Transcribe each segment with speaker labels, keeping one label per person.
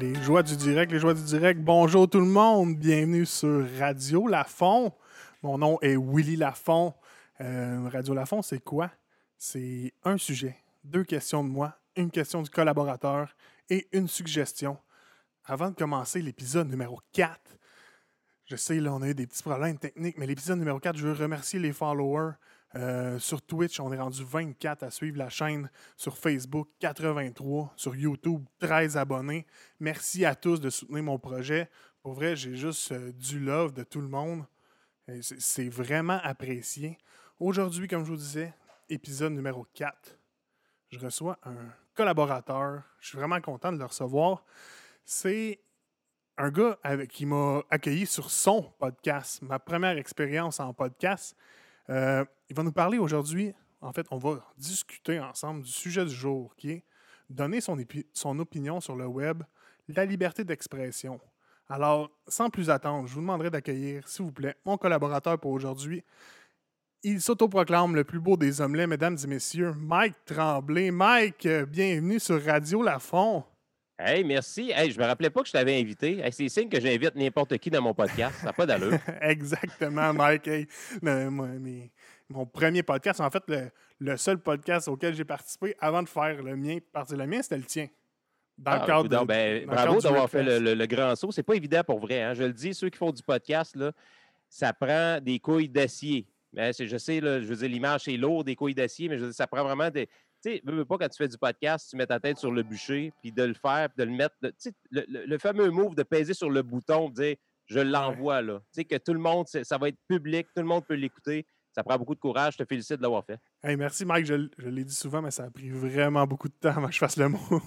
Speaker 1: Les joies du direct, les joies du direct. Bonjour tout le monde, bienvenue sur Radio Lafont. Mon nom est Willy Lafont. Euh, Radio Lafont, c'est quoi? C'est un sujet, deux questions de moi, une question du collaborateur et une suggestion. Avant de commencer l'épisode numéro 4, je sais, là, on a eu des petits problèmes techniques, mais l'épisode numéro 4, je veux remercier les followers. Euh, sur Twitch, on est rendu 24 à suivre la chaîne. Sur Facebook, 83. Sur YouTube, 13 abonnés. Merci à tous de soutenir mon projet. Pour vrai, j'ai juste euh, du love de tout le monde. C'est- vraiment apprécié. Aujourd'hui, comme je vous disais, épisode numéro 4. Je reçois un collaborateur. Je suis vraiment content de le recevoir. C'est un gars qui m'a accueilli sur son podcast, ma première expérience en podcast. Euh, il va nous parler aujourd'hui, en fait, on va discuter ensemble du sujet du jour qui est donner son, opinion sur le web, la liberté d'expression. Alors, sans plus attendre, je vous demanderai d'accueillir, s'il vous plaît, mon collaborateur pour aujourd'hui. Il s'autoproclame le plus beau des omelets, mesdames et messieurs, Mike Tremblay. Mike, euh, bienvenue sur Radio Lafont.
Speaker 2: Hey, merci. Hey, je me rappelais pas que je t'avais invité. Hey, c'est signe que j'invite n'importe qui dans mon podcast. Ça n'a pas d'allure.
Speaker 1: Exactement, Mike. Hey, le- moi, mes- mon premier podcast, en fait, le, le seul podcast auquel j'ai participé avant de faire le mien, partir le mien, c'était le tien. Dans
Speaker 2: Ah,
Speaker 1: le cadre
Speaker 2: coudonc,
Speaker 1: de-
Speaker 2: ben,
Speaker 1: dans
Speaker 2: bravo d'avoir fait le,
Speaker 1: Ripfest.
Speaker 2: le- le grand saut. C'est pas évident pour vrai. hein. Je le dis, ceux qui font du podcast, là, ça prend des couilles d'acier. C'est- je sais, là, je veux dire, l'image, c'est lourd, des couilles d'acier, mais je veux dire, ça prend vraiment des. Tu sais, veux, pas quand tu fais du podcast, tu mets ta tête sur le bûcher, puis de le faire, puis de le mettre. de- tu sais, le, le- fameux move de peser sur le bouton, de dire je l'envoie là. Tu sais, que tout le monde, ça va être public, tout le monde peut l'écouter. Ça prend beaucoup de courage. Je te félicite de l'avoir fait.
Speaker 1: Hey, merci, Mike. Je, l'ai dit souvent, mais ça a pris vraiment beaucoup de temps avant que je fasse le mot.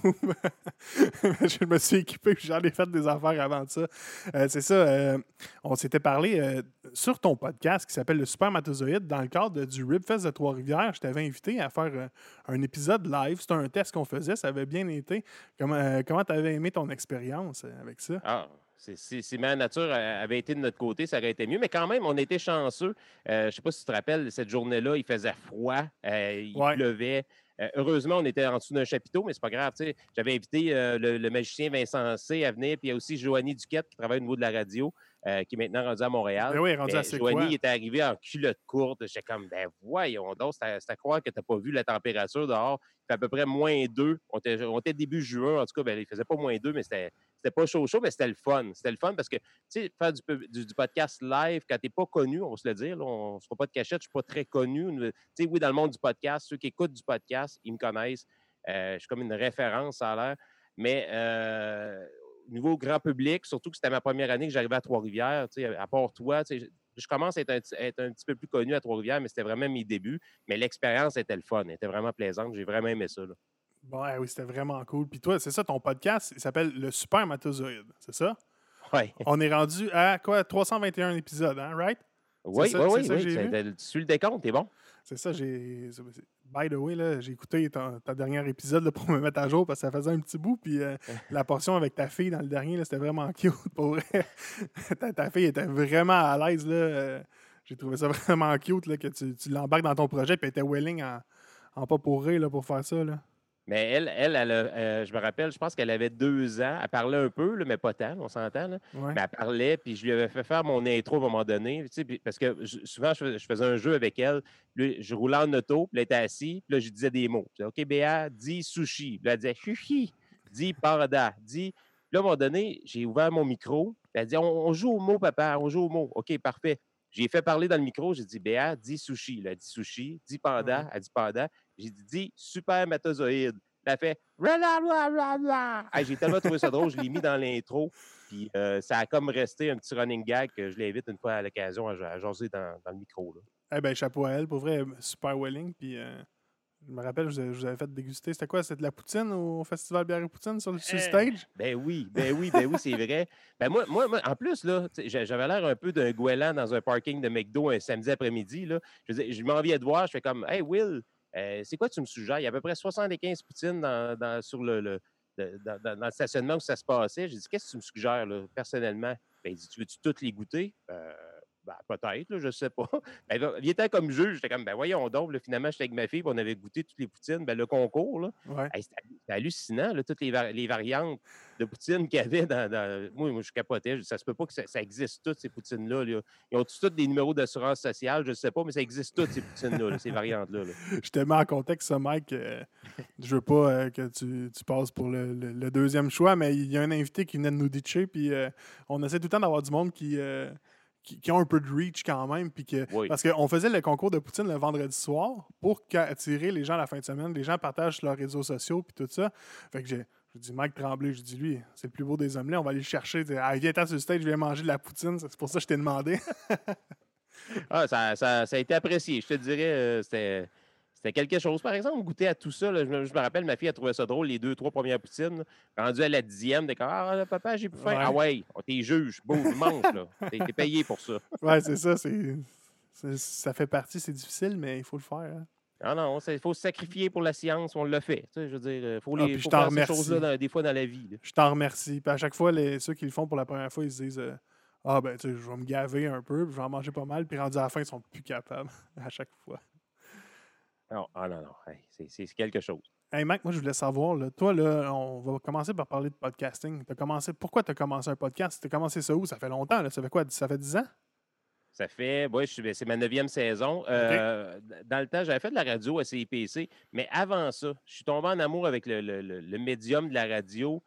Speaker 1: je me suis équipé puis j'en ai fait des affaires avant de ça. Euh, c'est ça. euh, on s'était parlé euh, sur ton podcast qui s'appelle Le Supermatozoïde dans le cadre du Ribfest de Trois-Rivières. Je t'avais invité à faire un épisode live. C'était un test qu'on faisait. Ça avait bien été. Comment comment tu avais aimé ton expérience avec ça?
Speaker 2: Ah, si ma nature avait été de notre côté, ça aurait été mieux. Mais quand même, on était chanceux. Euh, je ne sais pas si tu te rappelles, cette journée-là, il faisait froid, euh, il
Speaker 1: Ouais.
Speaker 2: pleuvait. Euh, heureusement, on était en dessous d'un chapiteau, mais c'est pas grave. J'avais invité le, le magicien Vincent C à venir, puis il y a aussi Joanie Duquette qui travaille au niveau de la radio, euh, qui est maintenant rendue à Montréal.
Speaker 1: Ben oui, rendu
Speaker 2: Mais
Speaker 1: à
Speaker 2: Joanie il était arrivé en culotte courte. J'étais comme, ben voyons donc, c'est à, croire que tu n'as pas vu la température dehors. Il fait à peu près moins 2. On était, début juin, en tout cas, ben, il faisait pas moins 2, mais c'était pas chaud chaud, mais c'était le fun. C'était le fun parce que, tu sais, faire du, pub- du- du podcast live quand t'es pas connu, on va se le dire, là, on ne se fera pas de cachette, je suis pas très connu. Tu sais, oui, dans le monde du podcast, ceux qui écoutent du podcast, ils me connaissent. Euh, je suis comme une référence, ça a l'air. Mais euh, niveau grand public, surtout que c'était ma première année que j'arrivais à Trois-Rivières, à part toi, je, commence à être un, petit- être un petit peu plus connu à Trois-Rivières, mais c'était vraiment mes débuts. Mais l'expérience était le fun, elle était vraiment plaisante. J'ai vraiment aimé ça. là.
Speaker 1: Bon, ouais, oui, c'était vraiment cool. Puis toi, c'est ça, ton podcast, il s'appelle Le Supermatozoïde, c'est ça?
Speaker 2: Ouais.
Speaker 1: On est rendu à quoi? 321 épisodes, hein, right?
Speaker 2: Oui,
Speaker 1: ça-
Speaker 2: oui, oui, oui. Tu suis le décompte, t'es bon?
Speaker 1: C'est ça, j'ai. By the way, là, j'ai écouté ton, dernier épisode là, pour me mettre à jour parce que ça faisait un petit bout. Puis euh, la portion avec ta fille dans le dernier, là, c'était vraiment cute pour ta, ta fille était vraiment à l'aise. là. euh, j'ai trouvé ça vraiment cute là, que tu, tu l'embarques dans ton projet. Puis elle était willing en, en pas pour rire là, pour faire ça. Là.
Speaker 2: Mais elle, elle, elle euh, je me rappelle, je pense qu'elle avait deux ans. Elle parlait un peu, là, mais pas tant, on s'entend.
Speaker 1: Ouais.
Speaker 2: Mais elle parlait, puis je lui avais fait faire mon intro à un moment donné. tu sais, puis- parce que je- souvent, je fais- je faisais un jeu avec elle. Puis je roulais en auto, puis elle était assise, puis là, je disais des mots. Je disais, OK, Béa, dis sushi. Puis là, elle disait chuchi, dis panda, dis. Puis là, à un moment donné, j'ai ouvert mon micro. puis Elle dit, on, on joue au mot, papa, on joue au mot. OK, parfait. J'ai fait parler dans le micro, j'ai dit, Béa, dis sushi. Elle a dit sushi, dis panda,
Speaker 1: Mhm.
Speaker 2: elle dit panda. J'ai dit, dis supermatozoïde. Elle a fait. Hey, J'ai tellement trouvé ça drôle, je l'ai mis dans l'intro. Puis euh, ça a comme resté un petit running gag que je l'invite une fois à l'occasion à, jaser dans, dans le micro. Là.
Speaker 1: Eh ben, chapeau à elle. Pour vrai, super willing. Puis euh, je me rappelle, je vous, avais, je vous avais fait déguster. C'était quoi? C'était de la poutine au Festival Bière et Poutine sur, le- sur le
Speaker 2: Eh,
Speaker 1: stage?
Speaker 2: Ben oui, ben oui, ben oui, c'est vrai. Ben moi, moi, moi, en plus, là, j'avais l'air un peu d'un goéland dans un parking de McDo un samedi après-midi. là. Je, veux dire, je m'en viens de voir, je fais comme Hey Will, euh, c'est quoi tu me suggères? Il y a à peu près 75 poutines dans, dans- sur le, le- de- dans, dans- dans le stationnement où ça se passait. J'ai dit Qu'est-ce que tu me suggères là, personnellement? Ben, il dit Tu veux-tu toutes les goûter? Euh, Ben, peut-être, je sais pas. Ben, là, il était comme juge. J'étais comme, ben voyons donc. là, finalement, j'étais avec ma fille, puis on avait goûté toutes les poutines. Ben, le concours, là,
Speaker 1: Ouais.
Speaker 2: hey, c'était hallucinant, là, toutes les, vari- les variantes de poutines qu'il y avait dans. dans- Moi, moi, je capotais. Je dis, Ça se peut pas que ça, ça existe toutes, ces poutines-là. là. Ils ont tous des numéros d'assurance sociale, je sais pas, mais ça existe toutes, ces poutines-là, là, ces variantes-là. là.
Speaker 1: Je te mets en contexte, ça, Mike. euh, je veux pas euh, que tu, tu passes pour le, le- le deuxième choix, mais il y a un invité qui venait de nous ditcher, puis euh, on essaie tout le temps d'avoir du monde qui, euh, qui, qui ont un peu de reach quand même. Puis que,
Speaker 2: Oui.
Speaker 1: Parce qu'on faisait le concours de Poutine le vendredi soir pour attirer les gens la fin de semaine. Les gens partagent leurs réseaux sociaux, puis tout ça. Fait que j'ai. Je dis Mike Tremblay, je dis lui, c'est le plus beau des hommes là, on va aller le chercher. Ah, viens t'en sur le stage, je viens manger de la poutine. C'est pour ça que je t'ai demandé.
Speaker 2: Ah, ça, ça- ça a été apprécié. Je te dirais, euh, c'était. C'était quelque chose. Par exemple, goûter à tout ça. là, je, me, je me rappelle, ma fille a trouvé ça drôle, les deux, trois premières poutines. Rendu à la dixième, t'es comme Ah, papa, j'ai plus faim.
Speaker 1: Ouais.
Speaker 2: Ah ouais, on t'es juge. Beau, mange, là. T'es payé pour ça.
Speaker 1: ouais, c'est ça. c'est Ça fait partie, c'est difficile, mais il faut le faire. hein.
Speaker 2: Ah non, il faut se sacrifier pour la science, on l'a fait. Tu sais, je veux dire, il faut,
Speaker 1: Ah,
Speaker 2: les,
Speaker 1: puis je
Speaker 2: faut
Speaker 1: t'en
Speaker 2: faire ces
Speaker 1: remercie.
Speaker 2: choses-là des fois dans la vie. là.
Speaker 1: Je t'en remercie. Puis à chaque fois, les, ceux qui le font pour la première fois, ils se disent euh, Ah, ben, tu sais, je vais me gaver un peu, puis je vais en manger pas mal. Puis rendu à la fin, ils sont plus capables à chaque fois.
Speaker 2: Non, ah non, non, hey, c'est- quelque chose.
Speaker 1: Hey, Mac, moi, je voulais savoir, là, toi, là, on va commencer par parler de podcasting. Commencé, pourquoi tu as commencé un podcast? Tu as commencé ça où? Ça fait longtemps, là. Ça fait quoi? Ça fait 10 ans?
Speaker 2: Ça fait, ouais, ben, c'est ma neuvième saison. Euh, Dans le temps, j'avais fait de la radio à CIPC, mais avant ça, je suis tombé en amour avec le, le- le- le médium de la radio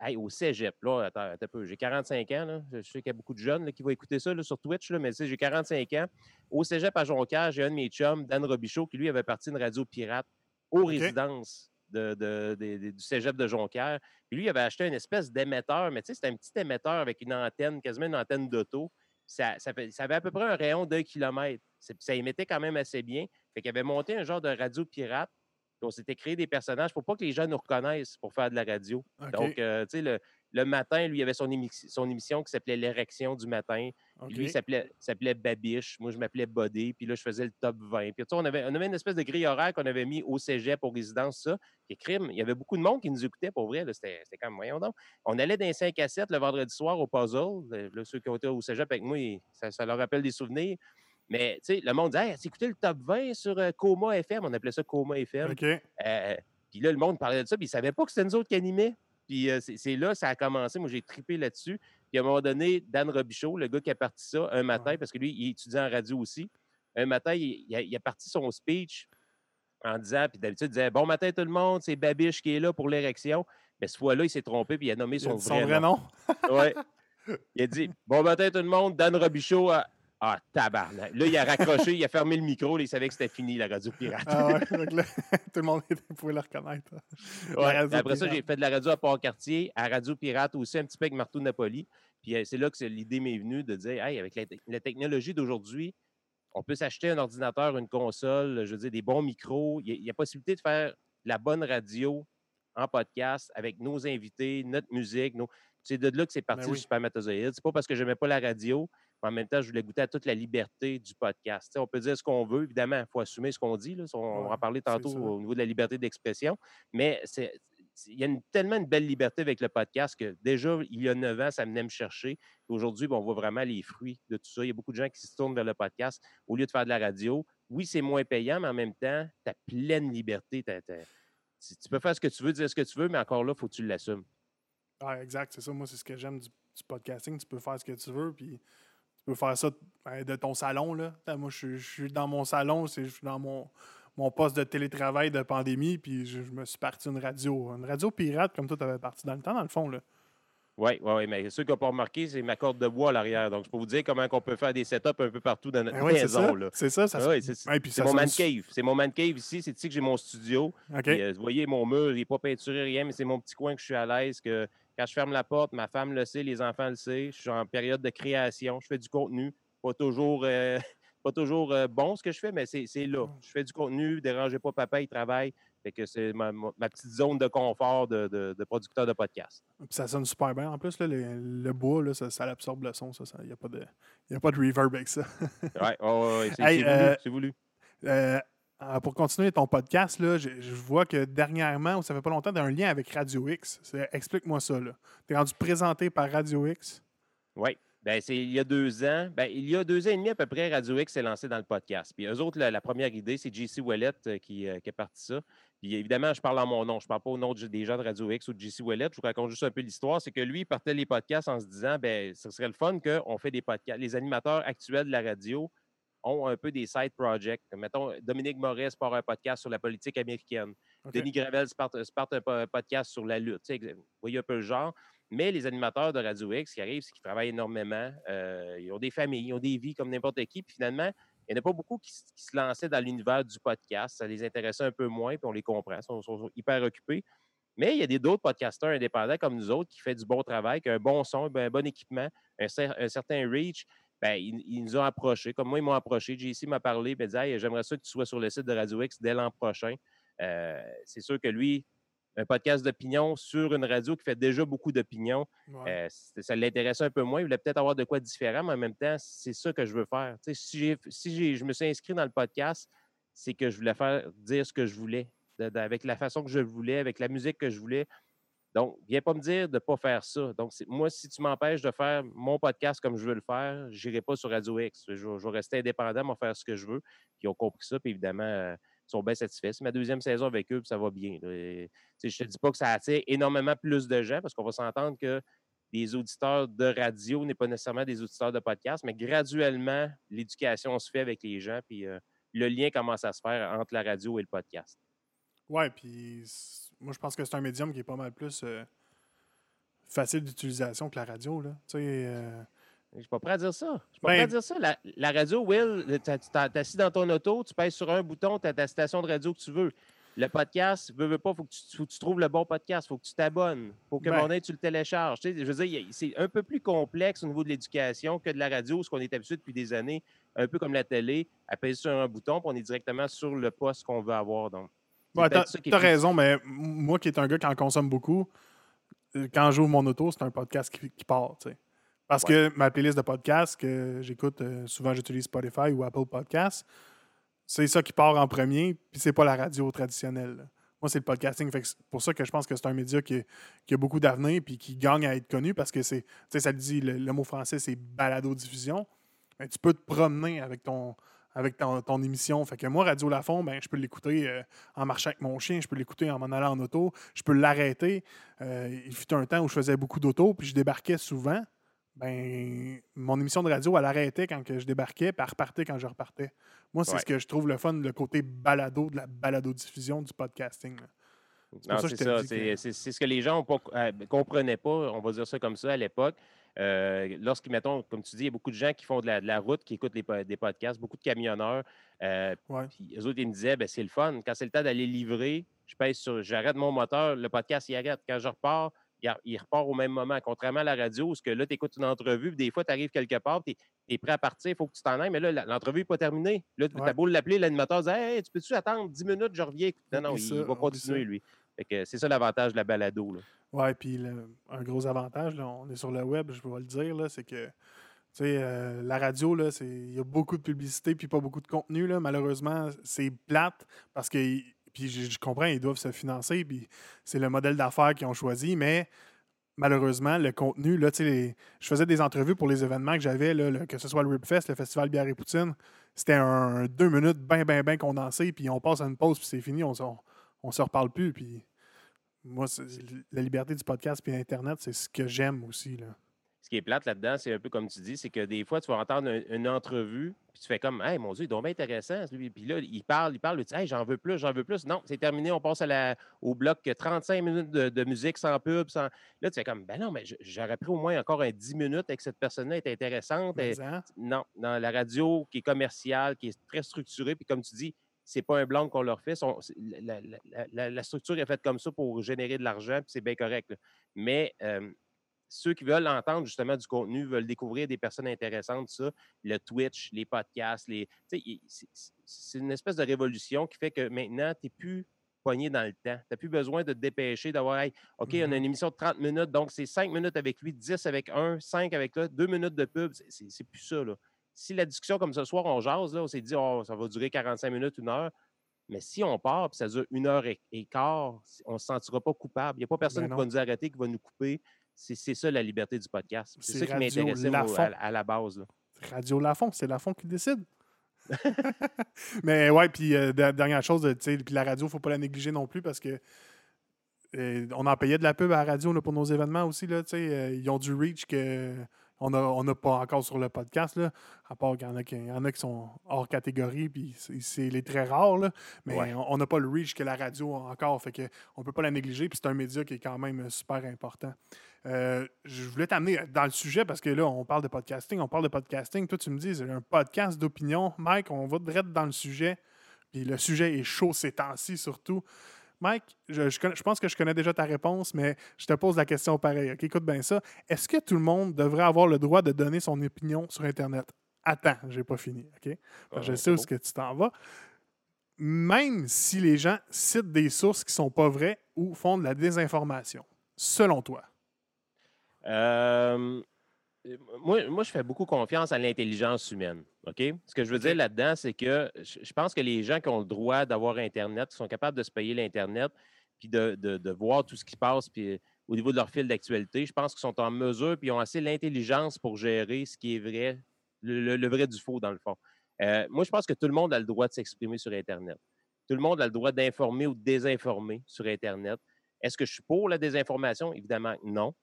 Speaker 2: hey, au cégep. Là, attends, attends un peu, j'ai 45 ans. là. Je sais qu'il y a beaucoup de jeunes là, qui vont écouter ça là, sur Twitch, mais tu sais, j'ai 45 ans. Au cégep à Jonquière, j'ai un de mes chums, Dan Robichaud, qui lui avait parti d'une radio pirate aux résidences de, de- de- de- du cégep de Jonquière. Puis lui, il avait acheté une espèce d'émetteur, mais tu sais, c'était un petit émetteur avec une antenne, quasiment une antenne d'auto ça, ça, ça avait à peu près un rayon d'un kilomètre. Ça émettait quand même assez bien. Fait qu'il avait monté un genre de radio pirate. On s'était créé des personnages pour pas que les gens nous reconnaissent pour faire de la radio. Donc, euh, tu sais, le, le matin, lui, il avait son, émi- son émission qui s'appelait L'érection du matin. Lui, il s'appelait Babiche. Moi, je m'appelais Bodé. Puis là, je faisais le top 20. Puis on avait, on avait une espèce de grille horaire qu'on avait mis au cégep, aux résidences, ça. Puis crime, il y avait beaucoup de monde qui nous écoutait pour vrai. C'était c'était comme, voyons donc. On allait dans les 5 à 7 le vendredi soir au puzzle. Euh, Là, ceux qui ont été au cégep avec moi, ils- ça, ça leur rappelle des souvenirs. Mais tu sais, le monde disait, hey, as écouté le top 20 sur euh, Coma FM? On appelait ça Coma FM.
Speaker 1: OK.
Speaker 2: Euh, puis là, le monde parlait de ça, puis ils ne savaient pas que c'était nous autres qui animaient. Puis euh, c'est là, ça a commencé. Moi, j'ai tripé là-dessus. Puis à un moment donné, Dan Robichaud, le gars qui a parti ça un matin,
Speaker 1: Ouais.
Speaker 2: parce que lui, il étudiait en radio aussi, un matin, il, il a, il a parti son speech en disant, puis d'habitude, il disait Bon matin tout le monde, c'est Babiche qui est là pour l'érection. Mais cette fois-là, il s'est trompé, puis il a nommé
Speaker 1: Il a
Speaker 2: son,
Speaker 1: dit son vrai
Speaker 2: nom.
Speaker 1: nom?
Speaker 2: Ouais. Il a dit Bon matin tout le monde, Dan Robichaud. Ah, ah, tabarnak. Là, il a raccroché, il a fermé le micro, là, il savait que c'était fini, la radio pirate.
Speaker 1: Ah ouais, donc là, tout le monde pouvait le reconnaître.
Speaker 2: Ouais, après ça, j'ai fait de la radio à Port-Cartier, à Radio Pirate aussi, un petit peu avec Marteau Napoli. Puis euh, c'est là que l'idée m'est venue de dire Hey, avec la, te- la technologie d'aujourd'hui, on peut s'acheter un ordinateur, une console, je veux dire, des bons micros. Il y a, il y a possibilité de faire la bonne radio en podcast avec nos invités, notre musique. Nos... C'est de là que c'est parti
Speaker 1: Ben oui.
Speaker 2: le Supermatozoïde. C'est pas parce que je n'aimais pas la radio, mais en même temps, je voulais goûter à toute la liberté du podcast. On peut dire ce qu'on veut, évidemment, il faut assumer ce qu'on dit. là. On va en parler tantôt au niveau de la liberté d'expression. Mais c'est il y a une- tellement une belle liberté avec le podcast que déjà, il y a neuf ans, ça venait me chercher. Aujourd'hui, ben, on voit vraiment les fruits de tout ça. Il y a beaucoup de gens qui se tournent vers le podcast au lieu de faire de la radio. Oui, c'est moins payant, mais en même temps, tu as pleine liberté. Tu, tu peux faire ce que tu veux, dire ce que tu veux, mais encore là, il faut que tu l'assumes.
Speaker 1: Ah, exact, c'est ça. Moi, c'est ce que j'aime du, du podcasting. Tu peux faire ce que tu veux, puis peux faire ça ben, de ton salon. Là. Moi, je, suis- je suis dans mon salon, je suis dans mon, mon poste de télétravail de pandémie, puis je, je me suis parti une radio. Une radio pirate, comme toi, tu avais parti dans le temps, dans le fond. Là.
Speaker 2: Oui, oui, oui, mais ceux qui n'ont pas remarqué, c'est ma corde de bois à l'arrière. Donc, je peux vous dire comment on peut faire des setups un peu partout dans notre
Speaker 1: Ben ça.
Speaker 2: maison.
Speaker 1: C'est ça. ça
Speaker 2: Ah ouais, c'est
Speaker 1: Ouais, ça
Speaker 2: mon man cave. C'est mon man cave ici. C'est ici que j'ai mon studio. Euh, vous voyez, mon mur, il n'est pas peinturé, rien, mais c'est mon petit coin que je suis à l'aise. Que quand je ferme la porte, ma femme le sait, les enfants le savent. Je suis en période de création. Je fais du contenu. Pas toujours, euh, pas toujours euh, bon ce que je fais, mais c'est là. Je fais du contenu. Dérangez pas papa, il travaille. Fait que c'est ma, petite zone de confort de, de- de producteur de podcast.
Speaker 1: Puis ça sonne super bien. En plus, là, le, le bois, là, ça, ça absorbe le son. Il n'y a, pas de- y a pas de reverb avec ça.
Speaker 2: Ouais, ouais, ouais, c'est
Speaker 1: Hey,
Speaker 2: voulu.
Speaker 1: euh,
Speaker 2: voulu.
Speaker 1: Euh, euh, pour continuer ton podcast, là, je, vois que dernièrement, ou ça fait pas longtemps, tu as un lien avec Radio X. Explique-moi ça. Tu es rendu présenté par Radio X?
Speaker 2: Oui. Ben, c'est il y a deux ans. Ben, il y a deux ans et demi à peu près, Radio X s'est lancé dans le podcast. Puis eux autres, la, première idée, c'est JC Wallet euh, qui, euh, qui, est parti ça. Puis évidemment, je parle en mon nom. Je ne parle pas au nom des gens de Radio X ou de JC Wallet. Je vous raconte juste un peu l'histoire. C'est que lui, il partait les podcasts en se disant ben, ce serait le fun qu'on fait des podcasts. Les animateurs actuels de la radio ont un peu des side projects. Mettons, Dominique Morris part un podcast sur la politique américaine. Denis Gravel part, un podcast sur la lutte. Vous voyez un peu le genre. Mais les animateurs de Radio X qui arrivent, c'est qu'ils travaillent énormément. Euh, ils ont des familles, ils ont des vies comme n'importe qui. Puis finalement, il n'y en a pas beaucoup qui, se lançaient dans l'univers du podcast. Ça les intéressait un peu moins, puis on les comprend. Ils sont, hyper occupés. Mais il y a d'autres podcasteurs indépendants comme nous autres qui font du bon travail, qui ont un bon son, un bon équipement, un, certain reach. Ben, ils, nous ont approchés. Comme moi, ils m'ont approché. JC m'a parlé, et dit J'aimerais ça que tu sois sur le site de Radio X dès l'an prochain. Euh, c'est sûr que lui, un podcast d'opinion sur une radio qui fait déjà beaucoup d'opinion. Euh, ça l'intéressait un peu moins. Il voulait peut-être avoir de quoi différent, mais en même temps, c'est ça que je veux faire. si, si je me suis inscrit dans le podcast, c'est que je voulais faire dire ce que je voulais, avec la façon que je voulais, avec la musique que je voulais. Donc, viens pas me dire de ne pas faire ça. Donc, moi, si tu m'empêches de faire mon podcast comme je veux le faire, je n'irai pas sur Radio X. Je, vais rester indépendant, vais faire ce que je veux. Puis, ils ont compris ça. Puis, évidemment, euh, sont bien satisfaits. C'est ma deuxième saison avec eux, puis ça va bien. je ne te dis pas que ça attire énormément plus de gens, parce qu'on va s'entendre que des auditeurs de radio n'est pas nécessairement des auditeurs de podcast, mais graduellement, l'éducation se fait avec les gens, puis euh, le lien commence à se faire entre la radio et le podcast.
Speaker 1: Oui, puis moi, je pense que c'est un médium qui est pas mal plus euh, facile d'utilisation que la radio. Là. Tu sais, euh,
Speaker 2: je suis pas prêt à dire ça. Je suis pas prêt à ben dire ça. La, radio, Will, tu assis dans ton auto, tu pèses sur un bouton, tu as ta station de radio que tu veux. Le podcast, veux, veux pas, il faut, que tu trouves le bon podcast, il faut que tu t'abonnes, il faut que ben. tu le télécharges. je veux dire, c'est un peu plus complexe au niveau de l'éducation que de la radio, ce qu'on est habitué depuis des années, un peu comme la télé, à peser sur un bouton, puis on est directement sur le poste qu'on veut avoir. Donc,
Speaker 1: tu as, raison, mais moi qui est un gars qui en consomme beaucoup, euh, quand j'ouvre mon auto, c'est un podcast qui, qui part. sais. Parce que ma playlist de podcasts que j'écoute, euh, souvent j'utilise Spotify ou Apple Podcasts, c'est ça qui part en premier, puis c'est pas la radio traditionnelle. Moi, c'est le podcasting. C'est pour ça que je pense que c'est un média qui, a beaucoup d'avenir puis qui gagne à être connu parce que c'est, ça le dit, le, mot français, c'est balado-diffusion. Mais tu peux te promener avec ton, avec ton, émission. Fait que moi, Radio Lafont, ben, je peux l'écouter euh, en marchant avec mon chien, je peux l'écouter en m'en allant en auto, je peux l'arrêter. Euh, il fut un temps où je faisais beaucoup d'auto, puis je débarquais souvent ben, mon émission de radio, elle arrêtait quand je débarquais, puis elle repartait quand je repartais. Moi, c'est ce que je trouve le fun, le côté balado, de la balado-diffusion du podcasting.
Speaker 2: C'est ça, c'est ce que les gens ne euh, comprenaient pas, on va dire ça comme ça à l'époque. Euh, lorsqu'ils, mettons, comme tu dis, il y a beaucoup de gens qui font de la, route, qui écoutent des podcasts, beaucoup de camionneurs. Euh, puis eux autres, ils me disaient, ben, c'est le fun. Quand c'est le temps d'aller livrer, je pèse sur, j'arrête mon moteur, le podcast, il arrête. Quand je repars, il, repart au même moment. Contrairement à la radio, où que là, tu écoutes une entrevue, des fois, tu arrives quelque part, tu es, prêt à partir, il faut que tu t'en ailles, mais là, l'entrevue n'est pas terminée. Là, tu as beau l'appeler, l'animateur dit Hey, tu peux-tu attendre 10 minutes, je reviens. Non, non, il, va continuer, lui. C'est ça l'avantage de la balado.
Speaker 1: Oui, puis un gros avantage, on est sur le web, je vais le dire, c'est que euh, la radio, il y a beaucoup de publicité puis pas beaucoup de contenu. Là. Malheureusement, c'est plate parce que puis je, comprends, ils doivent se financer, puis c'est le modèle d'affaires qu'ils ont choisi, mais malheureusement, le contenu, là, je faisais des entrevues pour les événements que j'avais, que ce soit le Ripfest, le Festival Bière et Poutine. C'était un deux minutes bien, bien, bien condensé, puis on passe à une pause, puis c'est fini, on ne se reparle plus. Puis moi, la liberté du podcast puis Internet, c'est ce que j'aime aussi. Là
Speaker 2: ce qui est plate là-dedans, c'est un peu comme tu dis, c'est que des fois, tu vas entendre une, entrevue, puis tu fais comme, hey, mon Dieu, il est bien intéressant. Puis là, il parle, il parle, tu dis, hey, j'en veux plus, j'en veux plus. Non, c'est terminé, on passe à la, au bloc 35 minutes de, musique sans pub. Sans... Là, tu fais comme, ben non, mais j'aurais pris au moins encore un 10 minutes avec cette personne-là, est intéressante. non, dans la radio qui est commerciale, qui est très structurée, puis comme tu dis, c'est pas un blanc qu'on leur fait. la, structure est faite comme ça pour générer de l'argent, puis c'est bien correct. Mais euh, ceux qui veulent entendre justement du contenu, veulent découvrir des personnes intéressantes, ça, le Twitch, les podcasts, les, c'est une espèce de révolution qui fait que maintenant, tu n'es plus pogné dans le temps. Tu n'as plus besoin de te dépêcher, d'avoir, OK, on a mmh une émission de 30 minutes, donc c'est 5 minutes avec lui, 10 avec un, 5 avec l'autre, 2 minutes de pub. C'est plus ça. Là. Si la discussion comme ce soir, on jase, là, on s'est dit, oh, ça va durer 45 minutes, une heure. Mais si on part, puis ça dure une heure et, quart, on ne se sentira pas coupable. Il n'y a pas personne ben qui va nous arrêter, qui va nous couper C'est ça la liberté du podcast. C'est ça qui m'intéressait à, à la base. là.
Speaker 1: Radio Lafont, c'est Lafont qui décide. Mais ouais, puis euh, der- dernière chose, puis la radio, faut pas la négliger non plus parce que euh, on en payait de la pub à la radio là, pour nos événements aussi. Là, euh, ils ont du reach que on n'a on a pas encore sur le podcast, là, à part qu'il y en a qui, il y en a qui sont hors catégorie, puis c'est- les très rares, là, mais
Speaker 2: Ouais.
Speaker 1: on n'a pas le reach que la radio a encore, fait que on peut pas la négliger, puis c'est un média qui est quand même super important. Euh, je voulais t'amener dans le sujet parce que là, on parle de podcasting, on parle de podcasting. Toi, tu me dis, c'est un podcast d'opinion. Mike, on va direct dans le sujet. Puis le sujet est chaud ces temps-ci surtout. Mike, je, je connais- je pense que je connais déjà ta réponse, mais je te pose la question pareil. OK, écoute bien ça. Est-ce que tout le monde devrait avoir le droit de donner son opinion sur Internet? Attends, j'ai pas fini. OK? Que je
Speaker 2: Ah,
Speaker 1: sais où
Speaker 2: bon.
Speaker 1: est-ce que tu t'en vas. Même si les gens citent des sources qui sont pas vraies ou font de la désinformation, selon toi?
Speaker 2: Euh, moi, moi, je fais beaucoup confiance à l'intelligence humaine. OK? Ce que je veux dire là-dedans, c'est que je pense que les gens qui ont le droit d'avoir Internet, qui sont capables de se payer l'Internet, puis de, de- de voir tout ce qui se passe puis, euh, au niveau de leur fil d'actualité, je pense qu'ils sont en mesure puis ils ont assez l'intelligence pour gérer ce qui est vrai, le, le- vrai du faux, dans le fond. Euh, moi, je pense que tout le monde a le droit de s'exprimer sur Internet. Tout le monde a le droit d'informer ou de désinformer sur Internet. Est-ce que je suis pour la désinformation? Évidemment, non.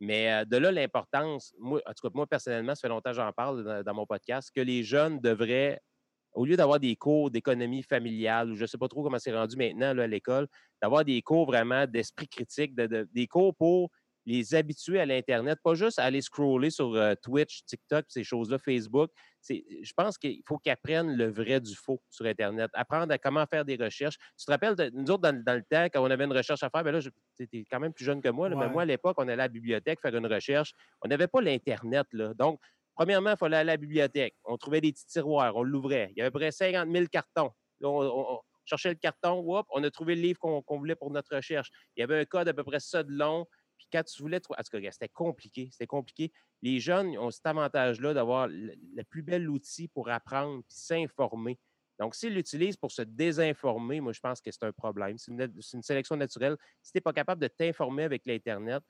Speaker 2: Mais euh, de là, l'importance, moi, en tout cas, moi, personnellement, ça fait longtemps que j'en parle dans, mon podcast, que les jeunes devraient, au lieu d'avoir des cours d'économie familiale, ou je ne sais pas trop comment c'est rendu maintenant à l'école, d'avoir des cours vraiment d'esprit critique, de- de- des cours pour les habituer à l'Internet, pas juste à aller scroller sur euh, Twitch, TikTok, ces choses-là, Facebook. Je pense qu'il faut qu'ils apprennent le vrai du faux sur Internet, apprendre à comment faire des recherches. Tu te rappelles, de- nous autres, dans, dans le temps, quand on avait une recherche à faire, ben là, tu es quand même plus jeune que moi, là, mais moi, à l'époque, on allait à la bibliothèque faire une recherche. On n'avait pas l'Internet. là. Donc, premièrement, il fallait aller à la bibliothèque. On trouvait des petits tiroirs, on l'ouvrait. Il y avait à peu près 50 000 cartons. On, on- on cherchait le carton, whoop, on a trouvé le livre qu'on qu'on voulait pour notre recherche. Il y avait un code à peu près ça de long. Puis quand tu voulais trouver. En tout cas, c'était compliqué. C'était compliqué. Les jeunes ont cet avantage-là d'avoir le, plus bel outil pour apprendre puis s'informer. Donc, s'ils l'utilisent pour se désinformer, moi, je pense que c'est un problème. C'est une, une sélection naturelle. Si tu n'es pas capable de t'informer avec l'Internet,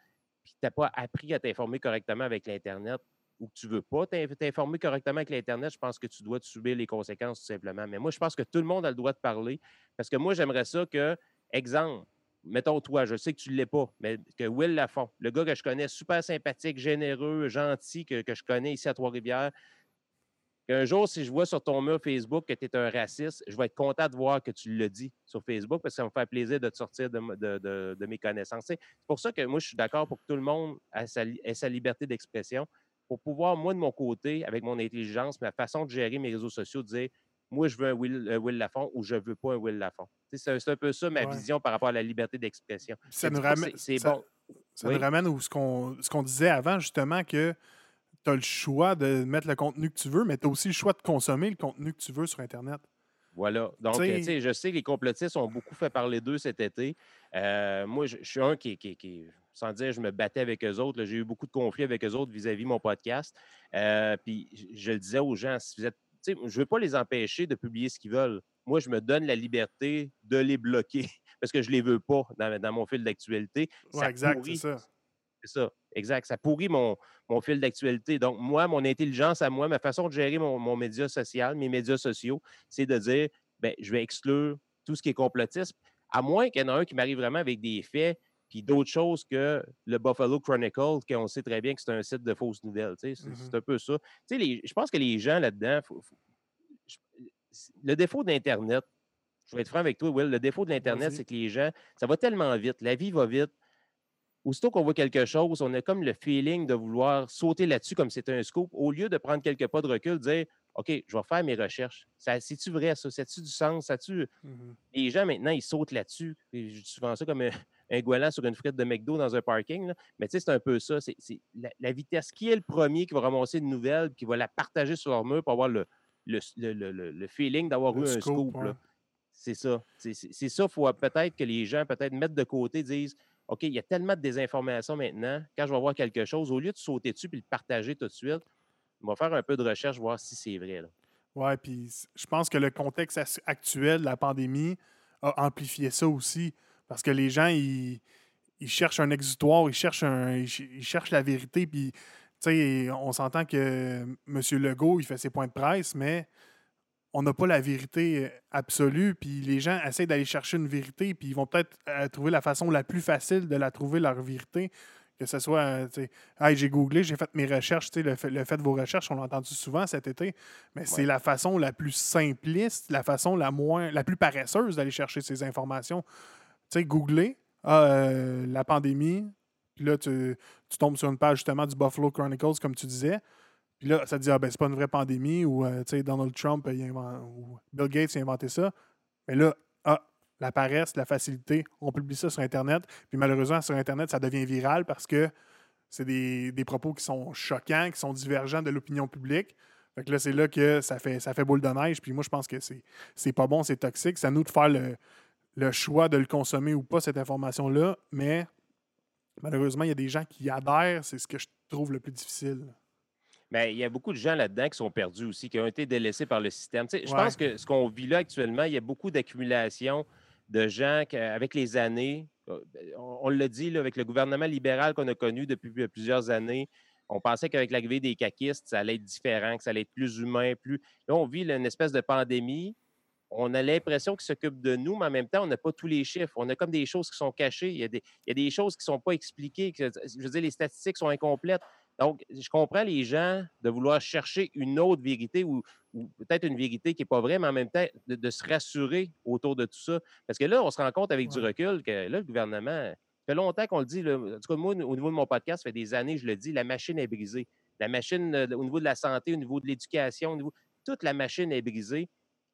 Speaker 2: puis que tu n'as pas appris à t'informer correctement avec l'Internet, ou que tu ne veux pas t'in- t'informer correctement avec l'Internet, je pense que tu dois te subir les conséquences tout simplement. Mais moi, je pense que tout le monde a le droit de parler parce que moi, j'aimerais ça que, exemple, mettons toi, je sais que tu ne l'es pas, mais que Will Lafont, le gars que je connais, super sympathique, généreux, gentil, que, que je connais ici à Trois-Rivières, qu'un jour, si je vois sur ton mur Facebook que tu es un raciste, je vais être content de voir que tu le dis sur Facebook parce que ça me fait plaisir de te sortir de, de- de- mes connaissances. C'est pour ça que moi, je suis d'accord pour que tout le monde ait sa liberté d'expression. Pour pouvoir, moi, de mon côté, avec mon intelligence, ma façon de gérer mes réseaux sociaux, dire moi, je veux un Will, un Will Lafont ou je ne veux pas un Will Lafont. C'est un, peu ça ma
Speaker 1: Ouais.
Speaker 2: vision par rapport à la liberté d'expression.
Speaker 1: Ça nous ramène,
Speaker 2: c'est-
Speaker 1: ça-
Speaker 2: bon.
Speaker 1: ça
Speaker 2: Oui?
Speaker 1: nous ramène à ce qu'on ce qu'on disait avant, justement, que tu as le choix de mettre le contenu que tu veux, mais tu as aussi le choix de consommer le contenu que tu veux sur Internet.
Speaker 2: Voilà. Donc,
Speaker 1: Tu sais-
Speaker 2: euh, je sais que les complotistes ont beaucoup fait parler d'eux cet été. Euh, moi, je, je suis un qui, qui, qui- sans dire, je me battais avec eux autres. J'ai eu beaucoup de conflits avec eux autres vis-à-vis mon podcast. Euh, puis, je, le disais aux gens, si vous êtes, je ne veux pas les empêcher de publier ce qu'ils veulent. Moi, je me donne la liberté de les bloquer parce que je ne les veux pas dans, dans mon fil d'actualité. Ça
Speaker 1: exact, c'est ça.
Speaker 2: c'est ça, exact. Ça pourrit mon, mon fil d'actualité. Donc, moi, mon intelligence à moi, ma façon de gérer mon, mon média social, mes médias sociaux, c'est de dire, ben, je vais exclure tout ce qui est complotisme, à moins qu'il y en ait un qui m'arrive vraiment avec des faits, puis d'autres choses que le Buffalo Chronicle, qu'on sait très bien que c'est un site de fausses nouvelles. tu sais, C'est un peu ça. Tu les- je pense que les gens là-dedans, le défaut d'Internet, je vais être franc avec toi, Will, le défaut de l'Internet, c'est que les gens, ça va tellement vite, la vie va vite. Aussitôt qu'on voit quelque chose, on a comme le feeling de vouloir sauter là-dessus comme c'était un scoop, au lieu de prendre quelques pas de recul, dire OK, je vais faire mes recherches. C'est-tu vrai, ça? Ça a-tu du sens? Ça tu
Speaker 1: Mhm.
Speaker 2: Les gens, maintenant, ils sautent là-dessus. Je dis souvent ça comme un, goéland sur une frite de McDo dans un parking. là. Mais tu sais, c'est un peu ça. C'est la, la vitesse. Qui est le premier qui va ramasser une nouvelle, qui va la partager sur leur mur pour avoir le, le, le- le- feeling d'avoir eu un
Speaker 1: scoop.
Speaker 2: C'est ça. C'est ça. Il faut peut-être que les gens peut-être mettre de côté, disent OK, il y a tellement de désinformation maintenant. Quand je vais voir quelque chose, au lieu de sauter dessus et le partager tout de suite, on va faire un peu de recherche, voir si c'est vrai.
Speaker 1: Ouais, puis je pense que le contexte actuel de la pandémie a amplifié ça aussi. Parce que les gens, ils, ils cherchent un exutoire, ils cherchent, un, ils cherchent la vérité. Puis, on s'entend que M. Legault, il fait ses points de presse, mais on n'a pas la vérité absolue. Puis les gens essaient d'aller chercher une vérité, puis ils vont peut-être trouver la façon la plus facile de la trouver, leur vérité. Que ce soit, hey, j'ai googlé, j'ai fait mes recherches, le fait, le fait de vos recherches, on l'a entendu souvent cet été, mais c'est la façon la plus simpliste, la façon la moins, la plus paresseuse d'aller chercher ces informations. Tu sais, googler, ah, euh, la pandémie, puis là, tu, tombes sur une page justement du Buffalo Chronicles, comme tu disais, puis là, ça te dit, ah ben, c'est pas une vraie pandémie, ou, euh, tu sais, Donald Trump, ou Bill Gates a inventé ça. Mais là, ah, la paresse, la facilité, on publie ça sur Internet. Puis malheureusement, sur Internet, ça devient viral parce que c'est des, propos qui sont choquants, qui sont divergents de l'opinion publique. Fait que là, c'est là que ça fait, ça fait boule de neige. Puis moi, je pense que c'est pas bon, c'est toxique. C'est à nous de faire le, le choix de le consommer ou pas, cette information-là. Mais malheureusement, il y a des gens qui adhèrent. C'est ce que je trouve le plus difficile.
Speaker 2: Mais il y a beaucoup de gens là-dedans qui sont perdus aussi, qui ont été délaissés par le système. je pense que ce qu'on vit là actuellement, il y a beaucoup d'accumulation de gens qui, avec les années, euh, ben, on, le dit, avec le gouvernement libéral qu'on a connu depuis plusieurs années, on pensait qu'avec l'arrivée des caquistes, ça allait être différent, que ça allait être plus humain, plus. Là, on vit une espèce de pandémie. On a l'impression qu'ils s'occupent de nous, mais en même temps, on n'a pas tous les chiffres. On a comme des choses qui sont cachées. Il y a des, il y a des choses qui ne sont pas expliquées. je veux dire, les statistiques sont incomplètes. Donc, je comprends les gens de vouloir chercher une autre vérité ou, peut-être une vérité qui n'est pas vraie, mais en même temps, de, se rassurer autour de tout ça. Parce que là, on se rend compte avec du recul que là, le gouvernement, ça fait longtemps qu'on le dit. en tout cas, moi, au niveau de mon podcast, ça fait des années, je le dis, la machine est brisée. La machine, euh, au niveau de la santé, au niveau de l'éducation, toute la machine est brisée.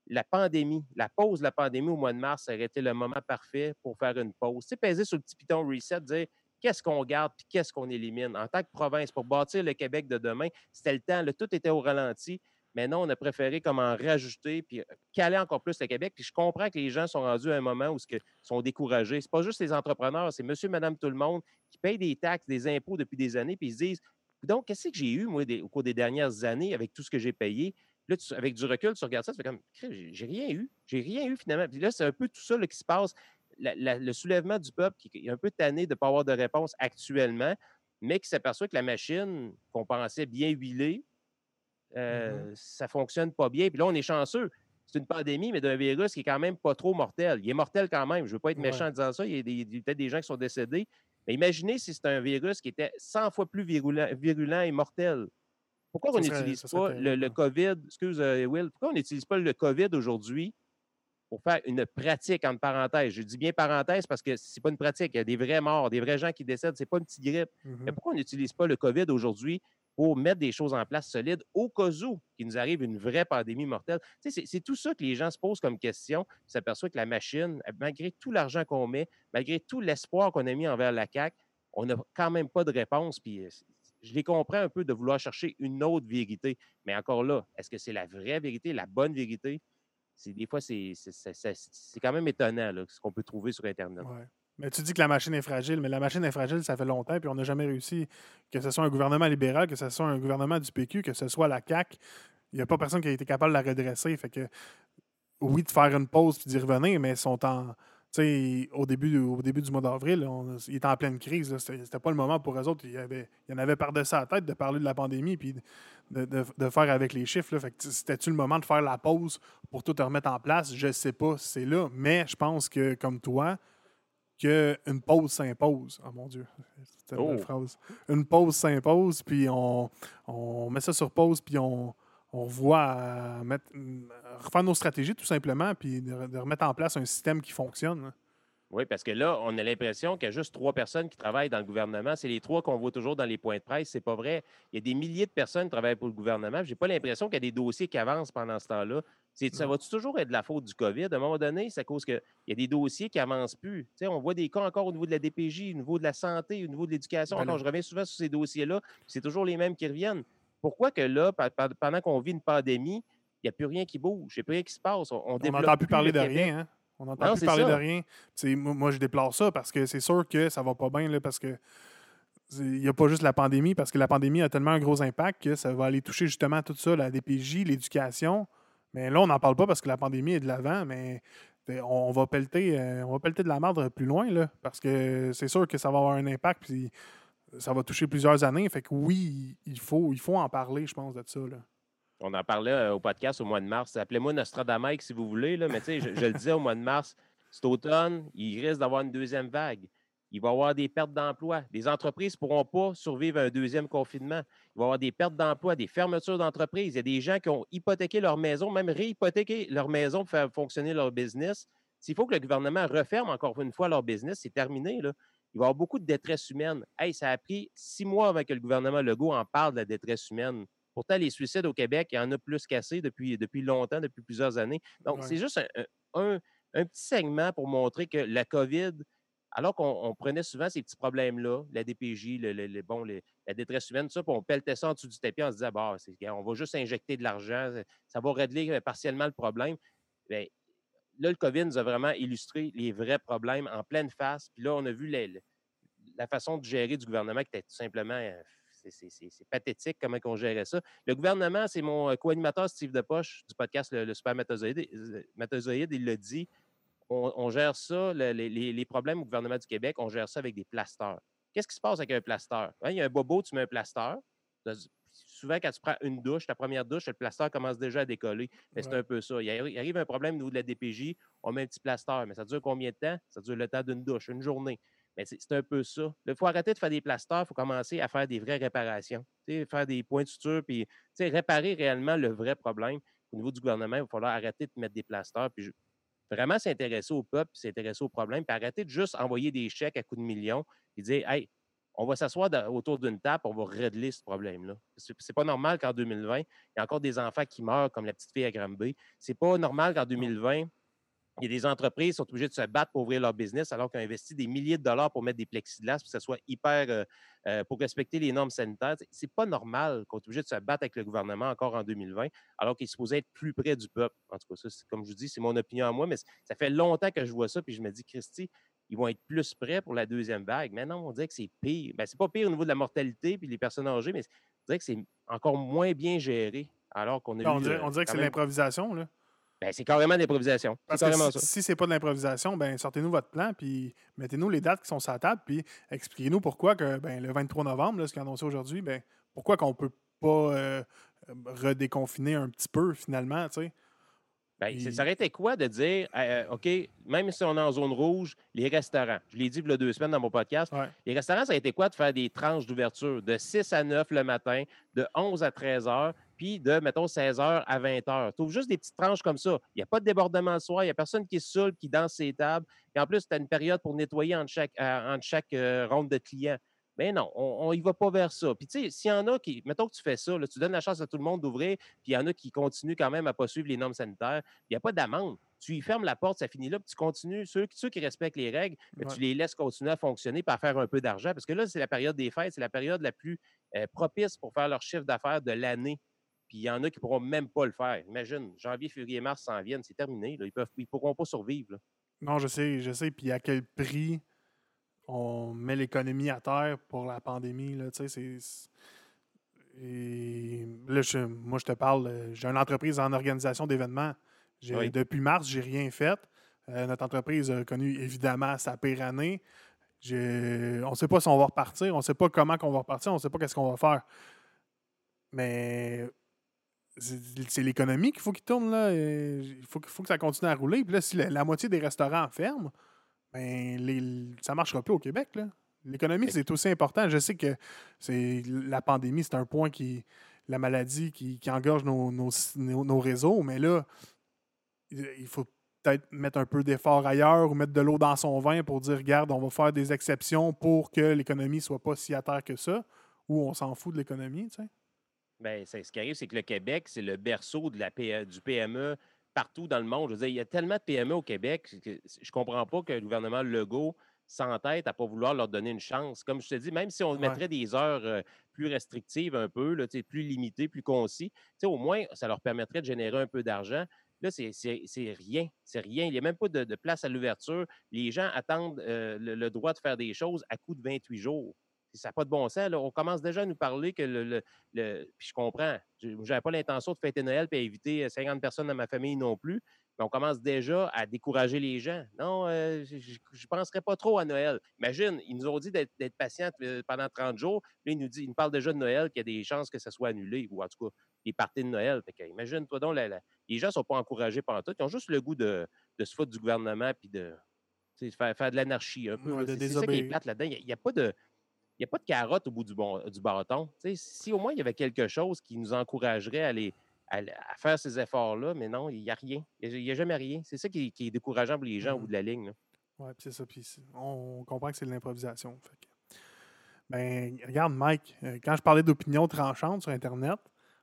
Speaker 2: La pandémie, la pause de la pandémie au mois de mars, aurait été le moment parfait pour faire une pause. Sais, peser sur le petit piton reset, dire qu'est-ce qu'on garde puis qu'est-ce qu'on élimine. En tant que province, pour bâtir le Québec de demain, c'était le temps, tout était au ralenti. Mais non, on a préféré comme en rajouter puis euh, caler encore plus le Québec. Puis je comprends que les gens sont rendus à un moment où ils sont découragés. Ce n'est pas juste les entrepreneurs, c'est monsieur, madame, tout le monde qui payent des taxes, des impôts depuis des années, puis ils se disent Donc, qu'est-ce que j'ai eu, moi, au cours des dernières années avec tout ce que j'ai payé? Là, avec du recul, tu regardes ça, tu fais comme j'ai rien eu. J'ai rien eu finalement. Puis là, c'est un peu tout ça qui se passe le soulèvement du peuple qui est un peu tanné de ne pas avoir de réponse actuellement, mais qui s'aperçoit que la machine qu'on pensait bien huilée, mmh euh, ça ne fonctionne pas bien. Puis là, on est chanceux. C'est une pandémie, mais d'un virus qui est quand même pas trop mortel. Il est mortel quand même. Je ne veux pas être méchant en disant ça. Il y a, peut-être des gens qui sont décédés. Mais imaginez si c'est un virus qui était 100 fois plus virulent, et mortel. Pourquoi on n'utilise pas le, COVID, excuse euh, Will, pourquoi on n'utilise pas le COVID aujourd'hui pour faire une pratique, entre parenthèses? Je dis bien parenthèse parce que c'est pas une pratique. Il y a des vrais morts, des vrais gens qui décèdent. C'est pas une petite grippe. Mais mmh pourquoi on n'utilise pas le COVID aujourd'hui pour mettre des choses en place solides au cas où qu'il nous arrive une vraie pandémie mortelle? c'est tout ça que les gens se posent comme question. Ils s'aperçoivent que la machine, malgré tout l'argent qu'on met, malgré tout l'espoir qu'on a mis envers la CAQ, on n'a quand même pas de réponse. Puis euh, je les comprends un peu de vouloir chercher une autre vérité. Mais encore là, est-ce que c'est la vraie vérité, la bonne vérité? des fois, c'est quand même étonnant ce qu'on peut trouver sur Internet.
Speaker 1: Mais tu dis que la machine est fragile, mais la machine est fragile, ça fait longtemps, puis on n'a jamais réussi, que ce soit un gouvernement libéral, que ce soit un gouvernement du PQ, que ce soit la CAQ, il n'y a pas personne qui a été capable de la redresser. Fait que, oui, de faire une pause puis d'y revenir, mais ils sont en, au début, au début du mois d'avril, ils étaient en pleine crise. C'était pas le moment pour eux autres. Il y, avait, il y en avait par-dessus la tête de parler de la pandémie puis de, faire avec les chiffres. C'était-tu le moment de faire la pause pour tout remettre en place? Je ne sais pas si c'est là, mais je pense que, comme toi, qu'une pause s'impose. Oh mon Dieu, c'était une belle oh! phrase. Une pause s'impose, puis on, on met ça sur pause, puis on, on voit mettre, refaire nos stratégies tout simplement, puis de, remettre en place un système qui fonctionne. Hein.
Speaker 2: Oui, parce que là, on a l'impression qu'il y a juste trois personnes qui travaillent dans le gouvernement. C'est les trois qu'on voit toujours dans les points de presse. C'est pas vrai. Il y a des milliers de personnes qui travaillent pour le gouvernement. Je n'ai pas l'impression qu'il y a des dossiers qui avancent pendant ce temps-là. Ça va toujours être de la faute du COVID? À un moment donné, c'est à cause qu'il y a des dossiers qui n'avancent plus. on voit des cas encore au niveau de la DPJ, au niveau de la santé, au niveau de l'éducation. Ben je reviens souvent sur ces dossiers-là. C'est toujours les mêmes qui reviennent pourquoi que là, pendant qu'on vit une pandémie, il n'y a plus rien qui bouge, il n'y a plus rien qui se passe.
Speaker 1: On n'entend plus parler de rien. Hein? On n'entend plus parler de rien. moi, je déplore ça parce que c'est sûr que ça va pas bien là, parce que il n'y a pas juste la pandémie, parce que la pandémie a tellement un gros impact que ça va aller toucher justement tout ça, la DPJ, l'éducation. Mais là, on n'en parle pas parce que la pandémie est de l'avant, mais on, va pelleter, on va pelleter de la merde plus loin, là, parce que c'est sûr que ça va avoir un impact, puis ça va toucher plusieurs années. Fait que oui, il faut, il faut en parler, je pense, de ça. Là.
Speaker 2: On en parlait au podcast au mois de mars. Appelez-moi Nostradamus si vous voulez, là, mais je, je le disais au mois de mars, cet automne, il risque d'avoir une deuxième vague il va y avoir des pertes d'emplois. Les entreprises ne pourront pas survivre à un deuxième confinement. Il va y avoir des pertes d'emplois, des fermetures d'entreprises. Il y a des gens qui ont hypothéqué leur maison, même réhypothéqué leur maison pour faire fonctionner leur business. S'il faut que le gouvernement referme encore une fois leur business, c'est terminé. Là. Il va y avoir beaucoup de détresse humaine. Hey, ça a pris six mois avant que le gouvernement Legault en parle de la détresse humaine. Pourtant, les suicides au Québec, il y en a plus cassé depuis, depuis longtemps, depuis plusieurs années. Donc, c'est juste un, un, petit segment pour montrer que la COVID, alors qu'on prenait souvent ces petits problèmes-là, la DPJ, le, bon, la détresse humaine, tout ça, puis on pelletait ça en dessous du tapis, on se disait, bah, on va juste injecter de l'argent, ça va régler euh, partiellement le problème. Bien, là, le COVID nous a vraiment illustré les vrais problèmes en pleine face. Puis là, on a vu la façon de gérer du gouvernement qui était tout simplement. Euh, c'est pathétique comment on gérait ça. Le gouvernement, c'est mon euh, co-animateur Steve Depoche du podcast Le, Super Métazoïde, il l'a dit on, gère ça, les, problèmes au gouvernement du Québec, on gère ça avec des plasteurs. Qu'est-ce qui se passe avec un plasteur? Hein, il y a un bobo, tu mets un plasteur. Souvent, quand tu prends une douche, ta première douche, le plasteur commence déjà à décoller. c'est un peu ça. Il arrive un problème au niveau de la DPJ, on met un petit plasteur. Mais ça dure combien de temps? Ça dure le temps d'une douche, une journée. Mais c'est un peu ça. Il faut arrêter de faire des plasteurs, il faut commencer à faire des vraies réparations. Faire des points de suture, puis réparer réellement le vrai problème. Au niveau du gouvernement, il va falloir arrêter de mettre des plasteurs. Puis vraiment s'intéresser au peuple, s'intéresser aux problèmes, puis arrêter de juste envoyer des chèques à coups de millions et dire Hey, on va s'asseoir autour d'une table, on va régler ce problème-là. C'est pas normal qu'en 2020, il y a encore des enfants qui meurent comme la petite fille à Granby. C'est pas normal qu'en 2020, il y a des entreprises qui sont obligées de se battre pour ouvrir leur business alors qu'ils ont investi des milliers de dollars pour mettre des plexiglas pour que ça soit hyper euh, euh, pour respecter les normes sanitaires. C'est pas normal qu'on soit obligé de se battre avec le gouvernement encore en 2020 alors qu'il est supposé être plus près du peuple. En tout cas, ça, comme je vous dis, c'est mon opinion à moi, mais ça fait longtemps que je vois ça, puis je me dis, Christy, ils vont être plus prêts pour la deuxième vague. Mais non, on dirait que c'est pire. Ben, c'est pas pire au niveau de la mortalité puis les personnes âgées, mais on dirait que c'est encore moins bien géré alors qu'on a
Speaker 1: on, dirait, on dirait que c'est l'improvisation, là.
Speaker 2: Ben, c'est carrément de l'improvisation.
Speaker 1: si, si c'est pas de l'improvisation, ben sortez-nous votre plan, puis mettez-nous les dates qui sont sur la table, puis expliquez-nous pourquoi que ben, le 23 novembre, là, ce qui est annoncé aujourd'hui, ben, pourquoi qu'on peut pas euh, redéconfiner un petit peu finalement, tu sais.
Speaker 2: Ben, Ça aurait été quoi de dire, euh, OK, même si on est en zone rouge, les restaurants, je l'ai dit il y a deux semaines dans mon podcast, les restaurants, ça a été quoi de faire des tranches d'ouverture de 6 à 9 le matin, de 11 à 13 heures, de, mettons, 16h à 20h. Tu juste des petites tranches comme ça. Il n'y a pas de débordement le soir, il n'y a personne qui est seul, qui danse ses tables. Et en plus, tu as une période pour nettoyer entre chaque, euh, chaque euh, ronde de clients. Mais non, on ne va pas vers ça. Puis, tu sais, s'il y en a qui, mettons que tu fais ça, tu donnes la chance à tout le monde d'ouvrir, puis il y en a qui continuent quand même à ne pas suivre les normes sanitaires, il n'y a pas d'amende. Tu y fermes la porte, ça finit là, puis tu continues. Ceux, ceux qui respectent les règles, ben, tu les laisses continuer à fonctionner, pour faire un peu d'argent. Parce que là, c'est la période des fêtes, c'est la période la plus euh, propice pour faire leur chiffre d'affaires de l'année. Puis il y en a qui ne pourront même pas le faire. Imagine, janvier, février, mars s'en viennent, c'est terminé. Ils ne pourront pas survivre.
Speaker 1: Non, je sais, je sais. Puis à quel prix on met l'économie à terre pour la pandémie. Là, Et là, moi, je te parle, euh, j'ai une entreprise en organisation d'événements. Depuis mars, j'ai rien fait. Euh, notre entreprise a connu évidemment sa pire année. on ne sait pas si on va repartir, on ne sait pas comment on va repartir, on ne sait pas qu'est-ce qu'on va faire. Mais c'est l'économie qu'il faut qu'il tourne. Là. Il faut, faut que ça continue à rouler. Puis là, si la, moitié des restaurants ferment, ben, les, ça ne marchera plus au Québec. L'économie, c'est aussi important. Je sais que c'est la pandémie, c'est un point qui. La maladie qui, engorge nos, nos, réseaux, mais là, il faut peut-être mettre un peu d'effort ailleurs ou mettre de l'eau dans son vin pour dire regarde, on va faire des exceptions pour que l'économie soit pas si à terre que ça, ou on s'en fout de l'économie, tu sais.
Speaker 2: Bien, ce qui arrive, c'est que le Québec, c'est le berceau de la du PME partout dans le monde. Je veux dire, il y a tellement de PME au Québec que je ne comprends pas que le gouvernement Legault s'entête à ne pas vouloir leur donner une chance. Comme je te dis, même si on mettrait des heures euh, plus restrictives un peu, là, plus limitées, plus concis, au moins, ça leur permettrait de générer un peu d'argent. Là, c'est rien. C'est rien. Il n'y a même pas de, place à l'ouverture. Les gens attendent euh, le, droit de faire des choses à coût de 28 jours ça n'a pas de bon sens. On commence déjà à nous parler que le. puis je comprends. Je n'avais pas l'intention de fêter Noël et inviter 50 personnes dans ma famille non plus. on commence déjà à décourager les gens. Non, euh, je ne penserais pas trop à Noël. Imagine, ils nous ont dit d'être patients euh, pendant 30 jours. Puis ils nous, dit, ils nous parlent déjà de Noël, qu'il y a des chances que ça soit annulé, ou en tout cas, les parties de Noël. imagine-toi donc, les gens ne sont pas encouragés par tout. Ils ont juste le goût de, se foutre du gouvernement puis de faire, faire de l'anarchie un peu. c'est ça qui est plate là-dedans. Il n'y a, pas de. Il a pas de carotte au bout du, bon, du bâton. si au moins il y avait quelque chose qui nous encouragerait à à, faire ces efforts-là, mais non, il n'y a rien. Il n'y a, jamais rien. C'est ça qui, est décourageant pour les gens au bout mmh de la ligne.
Speaker 1: Oui, c'est ça. Puis on comprend que c'est de l'improvisation. Ben, regarde, Mike, euh, quand je parlais d'opinion tranchante sur Internet,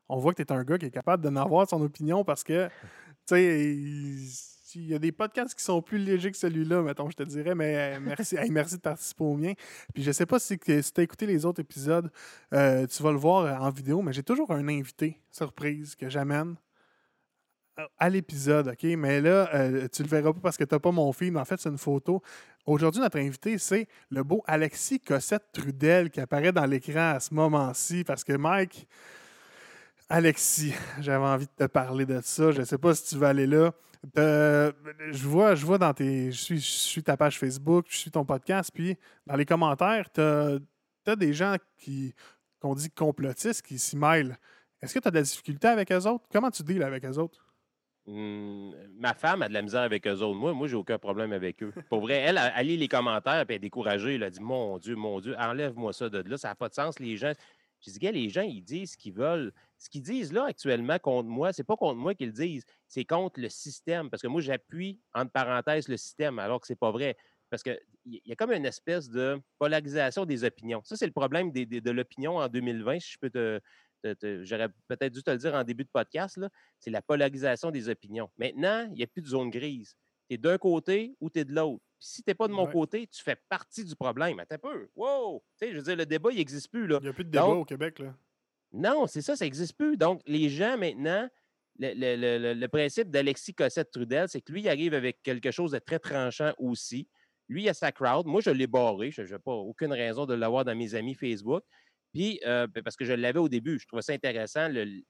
Speaker 1: on voit que tu es un gars qui est capable de n'avoir son opinion parce que, tu sais, il y a des podcasts qui sont plus légers que celui-là, mettons, je te dirais, mais euh, merci, merci de participer au mien. Puis je sais pas si, tu as écouté les autres épisodes, euh, tu vas le voir euh, en vidéo, mais j'ai toujours un invité surprise que j'amène à l'épisode, OK? Mais là, tu le verras pas parce que tu n'as pas mon film. En fait, c'est une photo. Aujourd'hui, notre invité, c'est le beau Alexis Cossette-Trudel qui apparaît dans l'écran à ce moment-ci parce que Mike, Alexis, j'avais envie de te parler de ça. Je ne sais pas si tu vas aller là je vois, je vois dans tes. Je suis, je suis ta page Facebook, je suis ton podcast, puis dans les commentaires, tu as, des gens qui qu'on dit complotistes qui s'y mêlent. Est-ce que tu as de la difficulté avec eux autres? Comment tu deals avec eux autres?
Speaker 2: Mmh, ma femme a de la misère avec eux autres. Moi, moi j'ai aucun problème avec eux. Pour vrai, elle, elle, lit les commentaires et elle est découragée. Elle a dit Mon Dieu, mon Dieu, enlève-moi ça de là. Ça n'a pas de sens. Les gens. Je dis, les gens, ils disent ce qu'ils veulent ce qu'ils disent là actuellement contre moi, c'est pas contre moi qu'ils disent, c'est contre le système. Parce que moi, j'appuie, entre parenthèses, le système, alors que c'est pas vrai. Parce qu'il y a comme une espèce de polarisation des opinions. Ça, c'est le problème de l'opinion en 2020, si je peux te. J'aurais peut-être dû te le dire en début de podcast, c'est la polarisation des opinions. Maintenant, il n'y a plus de zone grise. Tu es d'un côté ou tu es de l'autre. Si tu n'es pas de mon côté, tu fais partie du problème. Attends un peu. Wow! Tu sais, je veux dire, le débat, il n'existe plus. Là.
Speaker 1: Il n'y a plus de débat au Québec. Là.
Speaker 2: Non, c'est ça, ça n'existe plus. Donc, les gens maintenant, le, principe d'Alexis Cossette-Trudel, c'est que lui, il arrive avec quelque chose de très tranchant aussi. Lui, il a sa crowd. Moi, je l'ai barré. Je n'ai pas aucune raison de l'avoir dans mes amis Facebook. Puis, euh, ben, parce que je l'avais au début, je trouvais ça intéressant, le,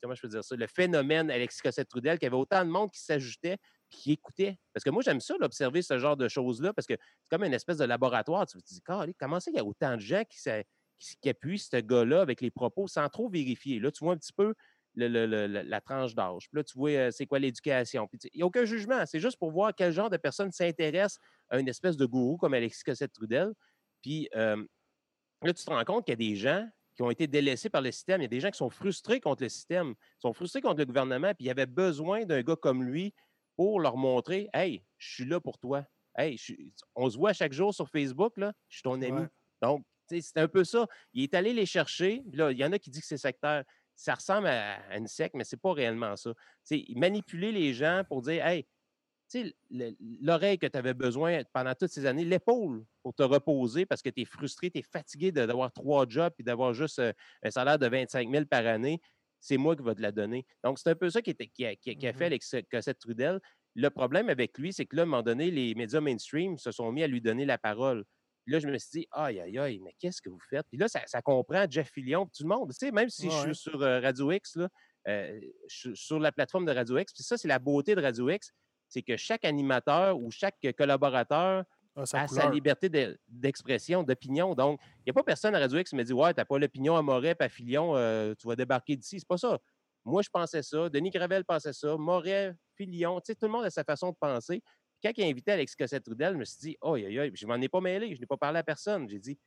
Speaker 2: comment je peux dire ça, le phénomène Alexis Cossette-Trudel, qu'il y avait autant de monde qui s'ajoutait qui écoutait. Parce que moi, j'aime ça, observer ce genre de choses-là, parce que c'est comme une espèce de laboratoire. Tu te dis, comment ça, il y a autant de gens qui, qui, appuie ce gars-là avec les propos sans trop vérifier? Là, tu vois un petit peu la tranche d'âge. Puis là, tu vois euh, c'est quoi l'éducation? il n'y a aucun jugement. C'est juste pour voir quel genre de personne s'intéresse à une espèce de gourou comme Alexis Cossette-Trudel. Puis là, tu te rends compte qu'il y a des gens qui ont été délaissés par le système. Il y a des gens qui sont frustrés contre le système, sont frustrés contre le gouvernement, puis il y avait besoin d'un gars comme lui pour leur montrer Hey, je suis là pour toi. Hey, on se voit chaque jour sur Facebook, là, je suis ton ami. Donc, c'est un peu ça. Il est allé les chercher. Là, il y en a qui disent que c'est sectaire. Ça ressemble à, une secte, mais ce n'est pas réellement ça. C'est manipuler les gens pour dire Hey, l'oreille que tu avais besoin pendant toutes ces années, l'épaule pour te reposer parce que tu es frustré, tu es fatigué d'avoir trois jobs et d'avoir juste euh, un salaire de 25 000 par année, c'est moi qui vais te la donner. Donc, c'est un peu ça qui, qui, a, fait avec Cossette Trudel. Le problème avec lui, c'est que là, à un moment donné, les médias mainstream se sont mis à lui donner la parole. Puis là, je me suis dit, aïe, aïe, aïe, mais qu'est-ce que vous faites? Puis là, ça, comprend Jeff Fillion, tout le monde. Tu sais, même si je suis sur euh, Radio X, là, euh, sur la plateforme de Radio X, puis ça, c'est la beauté de Radio X, c'est que chaque animateur ou chaque collaborateur a sa liberté d'expression, d'opinion. Donc, il n'y a pas personne à Radio X qui me dit Ouais, tu n'as pas l'opinion à Moret, à Filion, euh, tu vas débarquer d'ici. C'est pas ça. Moi, je pensais ça. Denis Gravel pensait ça. Moret, Filion, tu sais, tout le monde a sa façon de penser quand il a invité Alex Cossette-Trudel, je me suis dit, oh, aïe, aïe, je m'en ai pas mêlé, je n'ai pas parlé à personne. J'ai dit,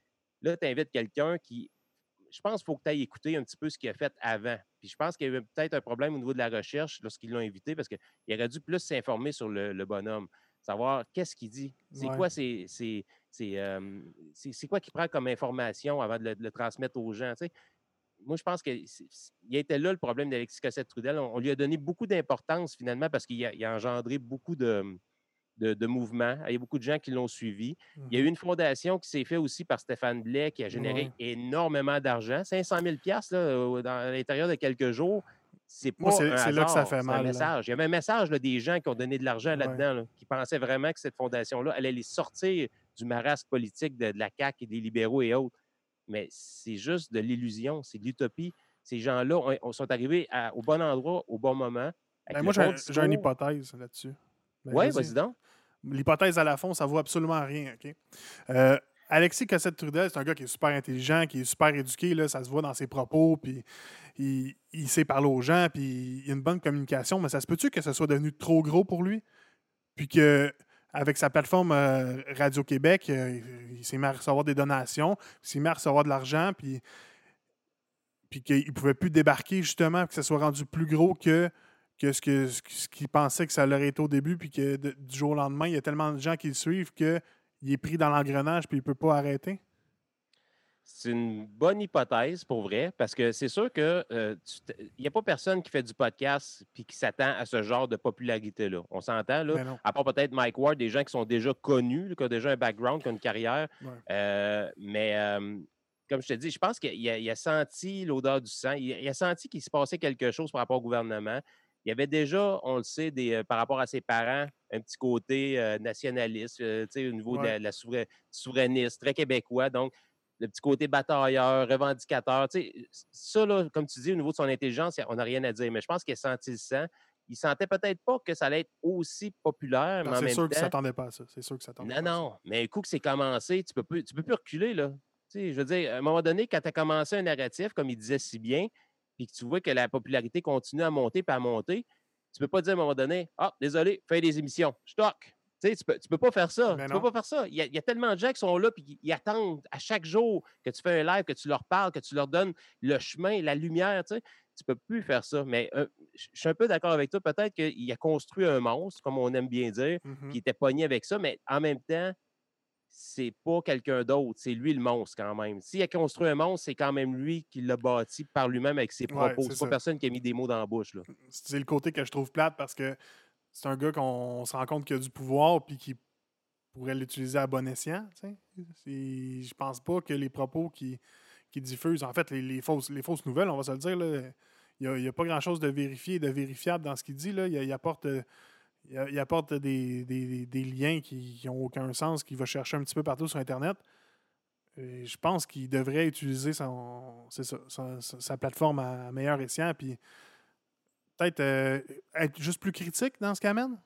Speaker 2: là, tu invites quelqu'un qui. Je pense qu'il faut que tu ailles écouter un petit peu ce qu'il a fait avant. Puis je pense qu'il y avait peut-être un problème au niveau de la recherche lorsqu'ils l'ont invité parce qu'il aurait dû plus s'informer sur le, bonhomme, savoir qu'est-ce qu'il dit. C'est quoi c'est c'est quoi qu'il prend comme information avant de le, transmettre aux gens. moi, je pense qu'il était là le problème d'Alexis Cossette-Trudel. On, lui a donné beaucoup d'importance finalement parce qu'il a, engendré beaucoup de, de, mouvement. Il y a beaucoup de gens qui l'ont suivi. Il y a eu mmh une fondation qui s'est faite aussi par Stéphane Blais qui a généré énormément d'argent. 500 000 là, dans l'intérieur de quelques jours. C'est pas C'est là que ça fait mal. message. Il y avait un message des gens qui ont donné de l'argent là-dedans, qui pensaient vraiment que cette fondation-là allait les sortir du marasme politique de, la CAQ et des libéraux et autres. Mais c'est juste de l'illusion, c'est de l'utopie. Ces gens-là sont arrivés au bon endroit, au bon moment
Speaker 1: Ben, moi, j'ai une hypothèse là-dessus.
Speaker 2: Ben, oui, vas-y donc.
Speaker 1: L'hypothèse à la fond, ça vaut absolument rien. OK? Euh, Alexis Cossette-Trudel, c'est un gars qui est super intelligent, qui est super éduqué, là, ça se voit dans ses propos, puis il, sait parler aux gens, puis il a une bonne communication, mais ça se peut-tu que ce soit devenu trop gros pour lui? Puis que avec sa plateforme euh, Radio-Québec, euh, il s'est mis à recevoir des donations, il s'est mis à recevoir de l'argent, puis, puis qu'il ne pouvait plus débarquer justement, que ça soit rendu plus gros que, que ce qu'il ce pensait que ça l'aurait été au début, puis que du jour au lendemain, il y a tellement de gens qui le suivent qu'il est pris dans l'engrenage, puis il ne peut pas arrêter?
Speaker 2: C'est une bonne hypothèse pour vrai, parce que c'est sûr qu'il euh, n'y a pas personne qui fait du podcast et qui s'attend à ce genre de popularité-là. On s'entend, là. Ben à part peut-être Mike Ward, des gens qui sont déjà connus, qui ont déjà un background, qui ont une carrière. Euh, mais euh, comme je te dis, je pense qu'il a, senti l'odeur du sang. Il, a senti qu'il se passait quelque chose par rapport au gouvernement. Il y avait déjà, on le sait, des, par rapport à ses parents, un petit côté nationaliste, au niveau de la, souverainiste, très québécois. Donc, le petit côté batailleur, revendicateur. ça, là, comme tu dis, au niveau de son intelligence, on n'a rien à dire. Mais je pense qu'il a senti ça. Il sentait peut-être pas que ça allait être aussi populaire.
Speaker 1: C'est sûr qu'il ne s'attendait pas à ça. C'est sûr que ça
Speaker 2: Non, pas non. Mais un coup que c'est commencé, tu ne peux, plus, tu peux plus reculer. Là. je veux dire, à un moment donné, quand tu as commencé un narratif, comme il disait si bien, puis que tu vois que la popularité continue à monter puis à monter, tu ne peux pas dire à un moment donné Ah, désolé, fais des émissions. Stock tu peux, peux pas faire ça. Ben tu peux pas faire ça. Il y, a, tellement de gens qui sont là et qui attendent à chaque jour que tu fais un live, que tu leur parles, que tu leur donnes le chemin, la lumière. Tu ne peux plus faire ça. Mais euh, je suis un peu d'accord avec toi. Peut-être qu'il a construit un monstre, comme on aime bien dire, mmh qui était pogné avec ça, mais en même temps, c'est pas quelqu'un d'autre. C'est lui le monstre quand même. S'il a construit un monstre, c'est quand même lui qui l'a bâti par lui-même avec ses propos. c'est pas personne qui a mis des mots dans la bouche.
Speaker 1: C'est le côté que je trouve plate parce que c'est un gars qu'on se rend compte qu'il a du pouvoir puis qui pourrait l'utiliser à bon escient. Je pense pas que les propos qui, qui diffusent, en fait, les, fausses, les fausses nouvelles, on va se le dire, il n'y a, pas grand-chose de vérifié et de vérifiable dans ce qu'il dit. Là. Il, apporte, il, apporte des, liens qui n'ont aucun sens, qu'il va chercher un petit peu partout sur Internet. je pense qu'il devrait utiliser son, sa, plateforme à meilleur escient. Puis peut-être euh, être juste plus critique dans ce qu'il amène?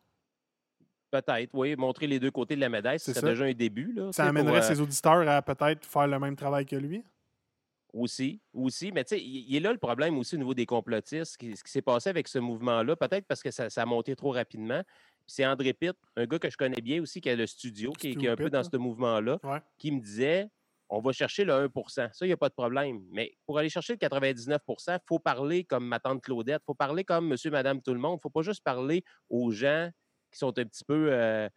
Speaker 2: Peut-être, oui. Montrer les deux côtés de la médaille, c'est déjà un début. Là,
Speaker 1: ça amènerait euh ses auditeurs à peut-être faire le même travail que lui?
Speaker 2: Aussi, aussi. Mais tu sais, il est là le problème aussi au niveau des complotistes. Ce qui, s'est passé avec ce mouvement-là, peut-être parce que ça, a monté trop rapidement. c'est André Pitt, un gars que je connais bien aussi, qui a le studio, qui, est un peu dans ce mouvement-là, qui me disait on va chercher le 1% Ça, il n'y a pas de problème. Mais pour aller chercher le 99 il faut parler comme ma tante Claudette, il faut parler comme monsieur, madame, tout le monde. Il ne faut pas juste parler aux gens qui sont un petit peu, euh,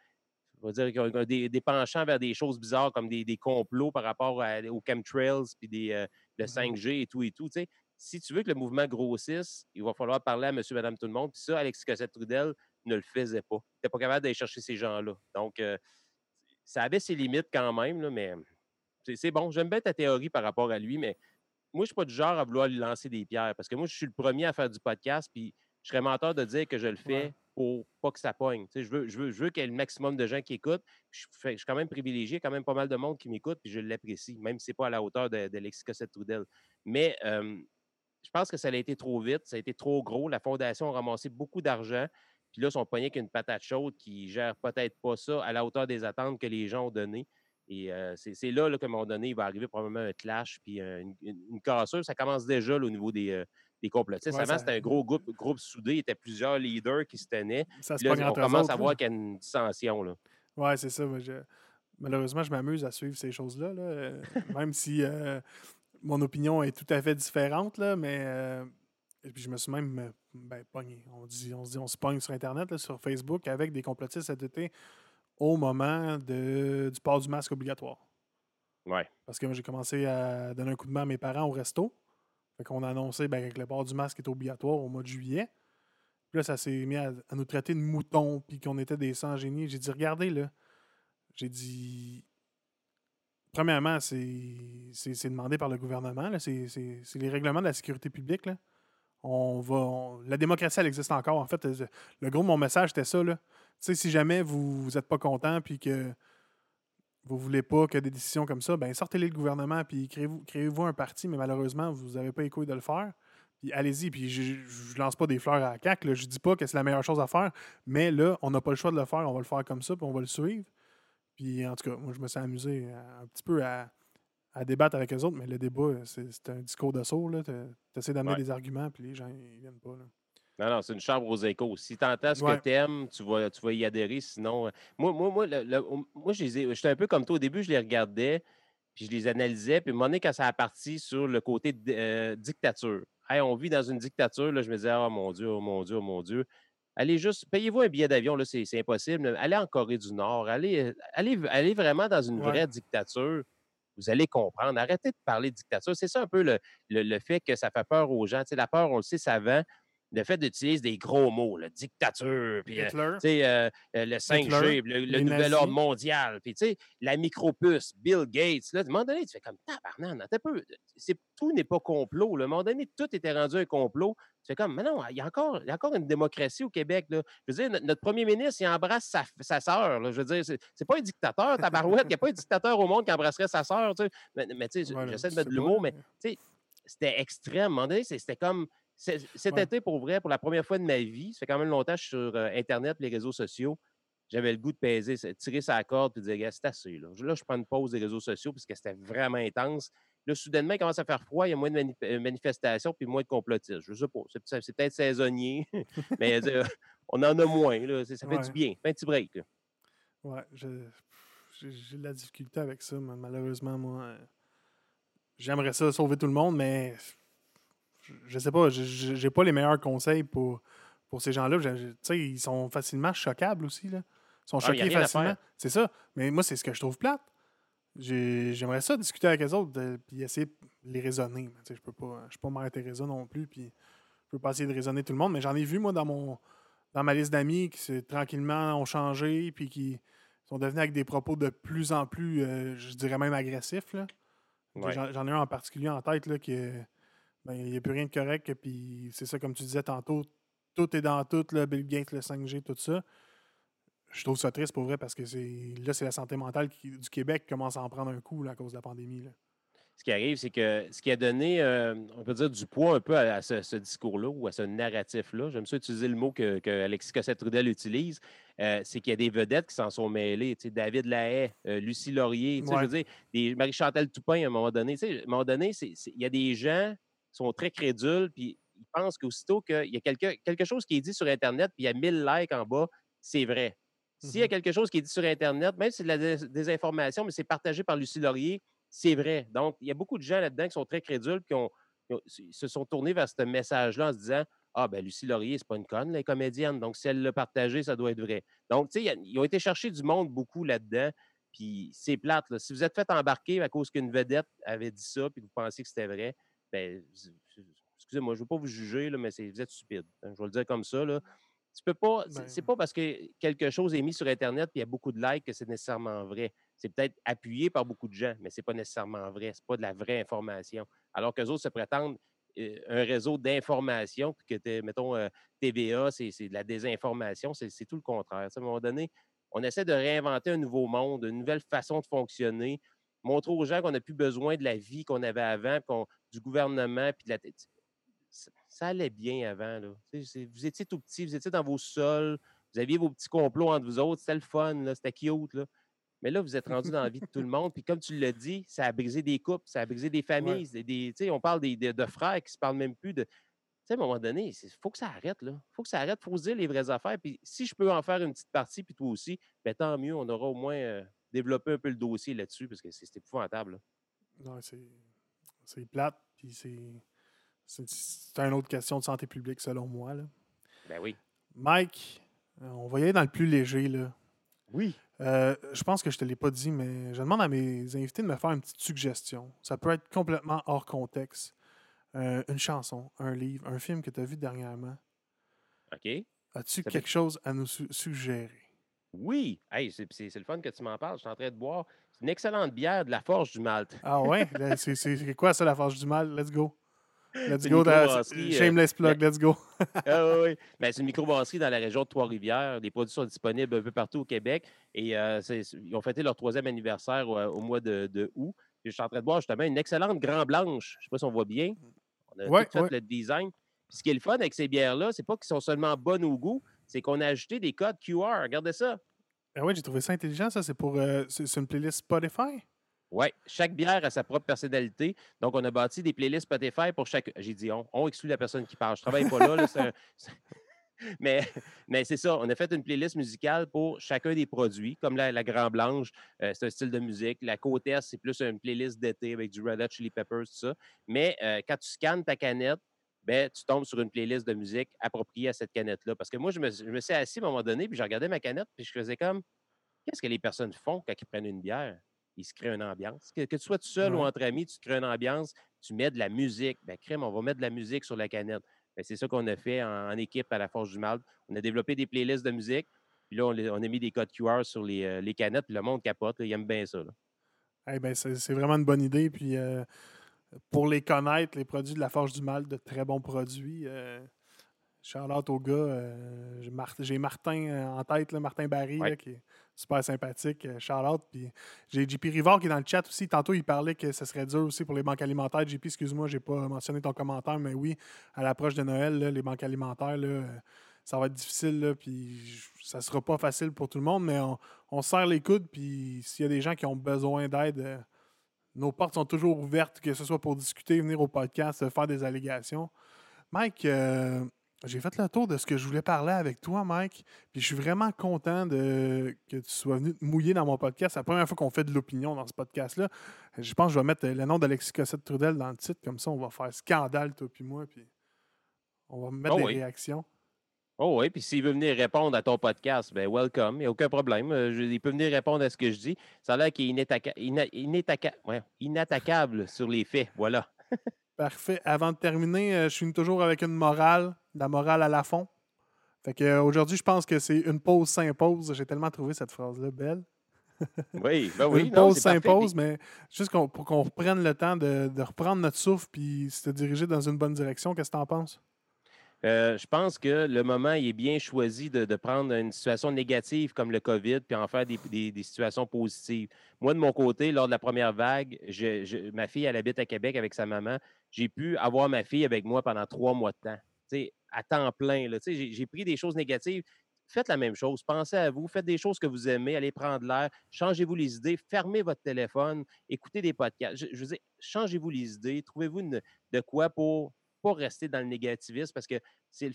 Speaker 2: dire, qui ont des, penchants vers des choses bizarres comme des, complots par rapport aux chemtrails, puis des, euh, le 5G mmh et tout et tout. Si tu veux que le mouvement grossisse, il va falloir parler à monsieur, madame, tout le monde. Puis ça, Alexis Cossette-Trudel ne le faisait pas. Il n'était pas capable d'aller chercher ces gens-là. Donc, euh, ça avait ses limites quand même, là, mais c'est bon. J'aime bien ta théorie par rapport à lui, mais moi, je ne suis pas du genre à vouloir lui lancer des pierres parce que moi, je suis le premier à faire du podcast, puis je serais menteur de dire que je le fais pour pas que ça pogne. je veux, qu'il y ait le maximum de gens qui écoutent. Je, suis quand même privilégié, quand même pas mal de monde qui m'écoute, puis je l'apprécie, même si ce n'est pas à la hauteur d'Alexis de, Cossette-Trudel. Mais je pense que ça a été trop vite, ça a été trop gros. La Fondation a ramassé beaucoup d'argent. Puis là, ils sont pognés qu'une patate chaude qui gère peut-être pas ça à la hauteur des attentes que les gens ont données. Et c'est là, là qu'à un moment donné, il va arriver probablement un clash puis une, cassure. Ça commence déjà au niveau des, des complotistes. Avant, c'était un gros groupe, groupe soudé. Il y était plusieurs leaders qui se tenaient. Ça on commence à voir qu'il y a une dissension.
Speaker 1: Oui, c'est ça. Malheureusement, je m'amuse à suivre ces choses-là. même si mon opinion est tout à fait différente. Là, mais puis je me suis même ben, pogné. On, dit, on se dit on se pogne sur Internet, sur Facebook, avec des complotistes cet été au moment de, du port du masque obligatoire.
Speaker 2: Ouais.
Speaker 1: Parce que moi, j'ai commencé à donner un coup de main à mes parents au resto. Fait qu'on a annoncé ben, que le port du masque est obligatoire au mois de juillet. Puis là, ça s'est mis à, nous traiter de moutons, puis qu'on était des sans-génies. J'ai dit, regardez, là. J'ai dit, premièrement, c'est demandé par le gouvernement. C'est les règlements de la sécurité publique. On va, la démocratie, elle existe encore. En fait, le gros de mon message, c'était ça. Là si jamais vous n'êtes pas content puis que vous ne voulez pas que des décisions comme ça, ben sortez-les le gouvernement puis créez-vous créez un parti, mais malheureusement, vous n'avez pas les couilles de le faire. Puis allez-y, puis je, je lance pas des fleurs à la CAQ, là. je dis pas que c'est la meilleure chose à faire, mais là, on n'a pas le choix de le faire, on va le faire comme ça, puis on va le suivre. Puis en tout cas, moi, je me suis amusé un petit peu à, débattre avec les autres, mais le débat, c'est un discours de saut. Tu essaies d'amener des arguments, puis les gens, ils viennent pas. Là.
Speaker 2: Non, non, c'est une chambre aux échos. Si tu entends ce que tu aimes, tu vas, tu vas y adhérer. Sinon, euh, moi, moi, moi, moi j'étais un peu comme toi. Au début, je les regardais, puis je les analysais. Puis, à un moment donné, quand ça a parti sur le côté euh, dictature, on vit dans une dictature, là, je me disais, oh mon Dieu, oh mon Dieu, oh mon Dieu. Allez juste, payez-vous un billet d'avion, là, c'est impossible. Allez en Corée du Nord, allez, euh, allez, allez vraiment dans une vraie dictature vous allez comprendre. Arrêtez de parler de dictature. C'est ça un peu le, le, fait que ça fait peur aux gens. Tu sais, la peur, on le sait, ça vend le fait d'utiliser des gros mots, la dictature, puis euh, euh, euh, le 5G, le, nouvel ordre mondial, puis la micropuce, Bill Gates, là, à un moment donné, tu fais comme tabarnak, peu. Tout n'est pas complot. À un moment donné, tout était rendu un complot. Tu fais comme, mais non, il y a encore, il y a encore une démocratie au Québec. Là. Je veux dire, notre, premier ministre, il embrasse sa, sa sœur. Je veux dire, c'est pas un dictateur, tabarouette. Il n'y a pas un dictateur au monde qui embrasserait sa sœur. Mais, mais tu sais, j'essaie de mettre de l'humour, mais c'était extrême. À un moment donné, c'était comme cet été, pour vrai, pour la première fois de ma vie, ça fait quand même longtemps que je suis sur euh, Internet, les réseaux sociaux, j'avais le goût de peser, tirer sa corde et de dire, c'est assez. Là. là, je prends une pause des réseaux sociaux parce que c'était vraiment intense. Là, soudainement, il commence à faire froid, il y a moins de euh, manifestations puis moins de complotistes. Je ne sais pas, c'est peut-être saisonnier, mais euh, on en a moins. Là. Ça fait du bien. Un petit break. Là.
Speaker 1: Ouais, j'ai de la difficulté avec ça. Malheureusement, moi, j'aimerais ça sauver tout le monde, mais je sais pas, j'ai pas les meilleurs conseils pour, pour ces gens-là. Ils sont facilement choquables aussi. Là. Ils sont ah, choqués facilement. C'est ça. Mais moi, c'est ce que je trouve plate. J'aimerais ça discuter avec les autres et essayer de les raisonner. Je peux pas. Je suis pas Mère Teresa non plus. Puis je peux pas essayer de raisonner tout le monde. Mais j'en ai vu, moi, dans mon dans ma liste d'amis qui tranquillement ont changé puis qui sont devenus avec des propos de plus en plus, euh, je dirais même agressifs. J'en ai un en particulier en tête là, qui, ben, il n'y a plus rien de correct. Puis c'est ça, comme tu disais tantôt, tout est dans tout, le Bill Gates, le 5G, tout ça. Je trouve ça triste pour vrai parce que c'est là, c'est la santé mentale du Québec qui commence à en prendre un coup à cause de la pandémie. Là.
Speaker 2: Ce qui arrive, c'est que ce qui a donné, euh, on peut dire, du poids un peu à, ce, discours-là ou à ce narratif-là, j'aime ça utiliser le mot que, que Alexis Cossette-Trudel utilise, euh, c'est qu'il y a des vedettes qui s'en sont mêlées. David Lahaye, euh, Lucie Laurier, je veux dire, Marie-Chantal Toupin, à un moment donné. À un moment donné, il y a des gens sont très crédules, puis ils pensent qu'aussitôt qu'il y a quelque, quelque chose qui est dit sur Internet, puis il y a 1000 likes en bas, c'est vrai. S'il y a mmh quelque chose qui est dit sur Internet, même si c'est de la désinformation, mais c'est partagé par Lucie Laurier, c'est vrai. Donc, il y a beaucoup de gens là-dedans qui sont très crédules, qui, se sont tournés vers ce message-là en se disant Ah, ben Lucie Laurier, c'est pas une conne, la comédienne. Donc, si elle l'a partagé, ça doit être vrai. Donc, tu sais, ils ont été chercher du monde beaucoup là-dedans. Puis c'est plate. Si vous êtes fait embarquer à cause qu'une vedette avait dit ça, puis vous pensiez que c'était vrai, ben, excusez-moi, je ne veux pas vous juger, là, mais vous êtes stupide. Hein, je vais le dire comme ça. Là. Tu peux pas. C'est ben pas parce que quelque chose est mis sur Internet et il y a beaucoup de likes que c'est nécessairement vrai. C'est peut-être appuyé par beaucoup de gens, mais ce n'est pas nécessairement vrai. Ce n'est pas de la vraie information. Alors qu'eux autres se prétendent euh, un réseau d'information, puis que, mettons, euh, TVA, c'est de la désinformation. C'est tout le contraire. à un moment donné, on essaie de réinventer un nouveau monde, une nouvelle façon de fonctionner, montrer aux gens qu'on n'a plus besoin de la vie qu'on avait avant, du gouvernement, puis de la ça, allait bien avant. Là. Vous étiez tout petit, vous étiez dans vos sols, vous aviez vos petits complots entre vous autres, c'était le fun, c'était cute. Là. Mais là, vous êtes rendu dans la vie de tout le monde. Puis comme tu l'as dit, ça a brisé des couples, ça a brisé des familles. Des, on parle des, de, frères qui ne se parlent même plus de. à un moment donné, il faut que ça arrête. Il faut que ça arrête. Il faut se dire les vraies affaires. Puis si je peux en faire une petite partie, puis toi aussi, ben, tant mieux. On aura au moins euh, développé un peu le dossier là-dessus parce que c'est épouvantable.
Speaker 1: Non, c'est c'est plate, puis c'est. C'est une autre question de santé publique, selon moi. Là.
Speaker 2: Ben oui.
Speaker 1: Mike, euh, on va y aller dans le plus léger. Là.
Speaker 2: Oui.
Speaker 1: Euh, je pense que je ne te l'ai pas dit, mais je demande à mes invités de me faire une petite suggestion. Ça peut être complètement hors contexte. Euh, une chanson, un livre, un film que tu as vu dernièrement.
Speaker 2: OK.
Speaker 1: As-tu quelque chose à nous suggérer?
Speaker 2: Oui. Hey, c'est le fun que tu m'en parles. Je suis en train de boire une excellente bière de la Forge du Malte.
Speaker 1: Ah ouais? c'est quoi ça, la Forge du Malte? Let's go. Let's go. Euh, shameless plug, let's go.
Speaker 2: ah, oui, oui. Ben, c'est une microbrasserie dans la région de Trois-Rivières. Les produits sont disponibles un peu partout au Québec. Et euh, ils ont fêté leur troisième anniversaire au, mois de, août. je suis en train de boire justement une excellente Grand Blanche. Je ne sais pas si on voit bien. On a
Speaker 1: Ouais,
Speaker 2: tout fait
Speaker 1: ouais.
Speaker 2: le design. Puis ce qui est le fun avec ces bières-là, c'est pas qu'ils sont seulement bonnes au goût, c'est qu'on a ajouté des codes QR. Regardez ça.
Speaker 1: Ah ouais, j'ai trouvé ça intelligent, ça. C'est pour. euh, c'est une playlist Spotify?
Speaker 2: Oui, chaque bière a sa propre personnalité. Donc, on a bâti des playlists Spotify pour chaque. J'ai dit on. On exclut la personne qui parle. Je travaille pas là. un- Mais, mais c'est ça. On a fait une playlist musicale pour chacun des produits, comme la, la Grand Blanche, euh, c'est un style de musique. La Côte Est, c'est plus une playlist d'été avec du Red Hot Chili Peppers, tout ça. Mais euh, quand tu scannes ta canette, ben, tu tombes sur une playlist de musique appropriée à cette canette-là. Parce que moi, je me, je me suis assis à un moment donné, puis je regardais ma canette, puis je faisais comme qu'est-ce que les personnes font quand ils prennent une bière? Ils se créent une ambiance. Que, que tu sois tout seul ou entre amis, tu te crées une ambiance, tu mets de la musique. Ben, crème, on va mettre de la musique sur la canette. Ben, c'est ça qu'on a fait en, en équipe à la Forge du Mal. On a développé des playlists de musique, puis là, on, on a mis des codes QR sur les, euh, les canettes, puis le monde capote. là, il aime bien ça. là.
Speaker 1: Eh ben, c'est c'est vraiment une bonne idée. Puis euh, pour les connaître, les produits de la Forge du Mal, de très bons produits. Euh, Charlotte au gars, euh, j'ai Mar- j'ai Martin euh, en tête, là, Martin Barry,
Speaker 2: Ouais.
Speaker 1: là, qui est super sympathique. euh, Charlotte. Puis j'ai JP Rivard qui est dans le chat aussi. Tantôt, il parlait que ce serait dur aussi pour les banques alimentaires. JP, excuse-moi, j'ai pas mentionné ton commentaire, mais oui, à l'approche de Noël, là, les banques alimentaires, euh, ça va être difficile. Puis ça sera pas facile pour tout le monde, mais on, on serre les coudes. Puis s'il y a des gens qui ont besoin d'aide, euh, nos portes sont toujours ouvertes, que ce soit pour discuter, venir au podcast, euh, faire des allégations. Mike, euh, j'ai fait le tour de ce que je voulais parler avec toi, Mike. Puis je suis vraiment content de, que tu sois venu te mouiller dans mon podcast. C'est la première fois qu'on fait de l'opinion dans ce podcast-là. Je pense que je vais mettre le nom d'Alexis Cossette-Trudel dans le titre. Comme ça, on va faire scandale, toi puis moi. Puis on va mettre
Speaker 2: Oh
Speaker 1: des
Speaker 2: oui.
Speaker 1: réactions.
Speaker 2: Oh oui, puis s'il veut venir répondre à ton podcast, ben welcome, il n'y a aucun problème. Euh, je- il peut venir répondre à ce que je dis. Ça a l'air qu'il est inattaca- ina- inattaca- ouais, inattaquable sur les faits. Voilà.
Speaker 1: Parfait. Avant de terminer, euh, je suis toujours avec une morale, la morale à la fond. Fait que euh, aujourd'hui, je pense que c'est une pause s'impose. J'ai tellement trouvé cette phrase-là belle.
Speaker 2: Oui, ben oui.
Speaker 1: une
Speaker 2: non,
Speaker 1: pause s'impose, mais juste pour qu'on reprenne le temps de, de reprendre notre souffle puis se diriger dans une bonne direction. Qu'est-ce que tu en penses?
Speaker 2: Euh, je pense que le moment est bien choisi de, prendre une situation négative comme le COVID puis en faire des, situations positives. Moi, de mon côté, lors de la première vague, ma fille, elle habite à Québec avec sa maman. J'ai pu avoir ma fille avec moi pendant trois mois de temps, à temps plein. J'ai pris des choses négatives. Faites la même chose. Pensez à vous. Faites des choses que vous aimez. Allez prendre l'air. Changez-vous les idées. Fermez votre téléphone. Écoutez des podcasts. Je, je veux changez-vous les idées. Trouvez-vous de quoi pour pas rester dans le négativisme parce que c'est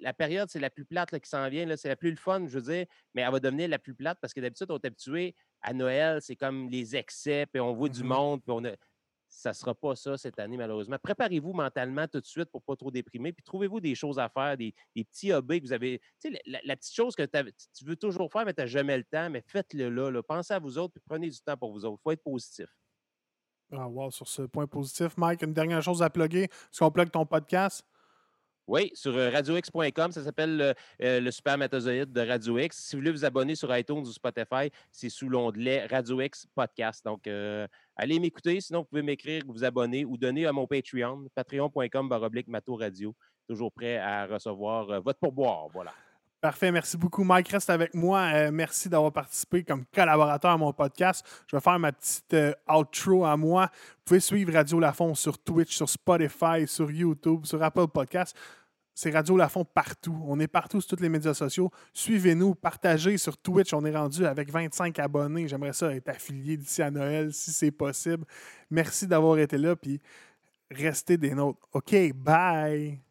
Speaker 2: la période, c'est la plus plate là, qui s'en vient. C'est la plus le fun, je veux dire, mais elle va devenir la plus plate parce que d'habitude, on est habitué à Noël, c'est comme les excès, puis on voit du
Speaker 1: Mhm.
Speaker 2: monde, puis on a. Ça ne sera pas ça cette année, malheureusement. Préparez-vous mentalement tout de suite pour ne pas trop déprimer, puis trouvez-vous des choses à faire, des, des petits hobbies que vous avez. Tu sais, la, la- la petite chose que tu veux toujours faire, mais tu n'as jamais le temps, mais faites-le là, là. Pensez à vous autres, puis prenez du temps pour vous autres. Il faut être positif.
Speaker 1: Ah, wow, sur ce point positif. Mike, une dernière chose à plugger. Est-ce qu'on plug ton podcast?
Speaker 2: Oui, sur euh, radiox.com, ça s'appelle euh, euh, le spermatozoïde de Radio X. Si vous voulez vous abonner sur iTunes ou Spotify, c'est sous l'onglet Radio X Podcast. Donc, euh, allez m'écouter. Sinon, vous pouvez m'écrire, vous abonner ou donner à mon Patreon, patreon.com baroblique Mato Radio. Toujours prêt à recevoir votre pourboire. Voilà.
Speaker 1: Parfait, merci beaucoup. Mike, reste avec moi. Euh, merci d'avoir participé comme collaborateur à mon podcast. Je vais faire ma petite euh, outro à moi. Vous pouvez suivre Radio Lafont sur Twitch, sur Spotify, sur YouTube, sur Apple Podcast. C'est Radio Lafont partout. On est partout sur tous les médias sociaux. Suivez-nous, partagez sur Twitch. On est rendu avec 25 abonnés. J'aimerais ça être affilié d'ici à Noël si c'est possible. Merci d'avoir été là, puis restez des nôtres. OK, bye!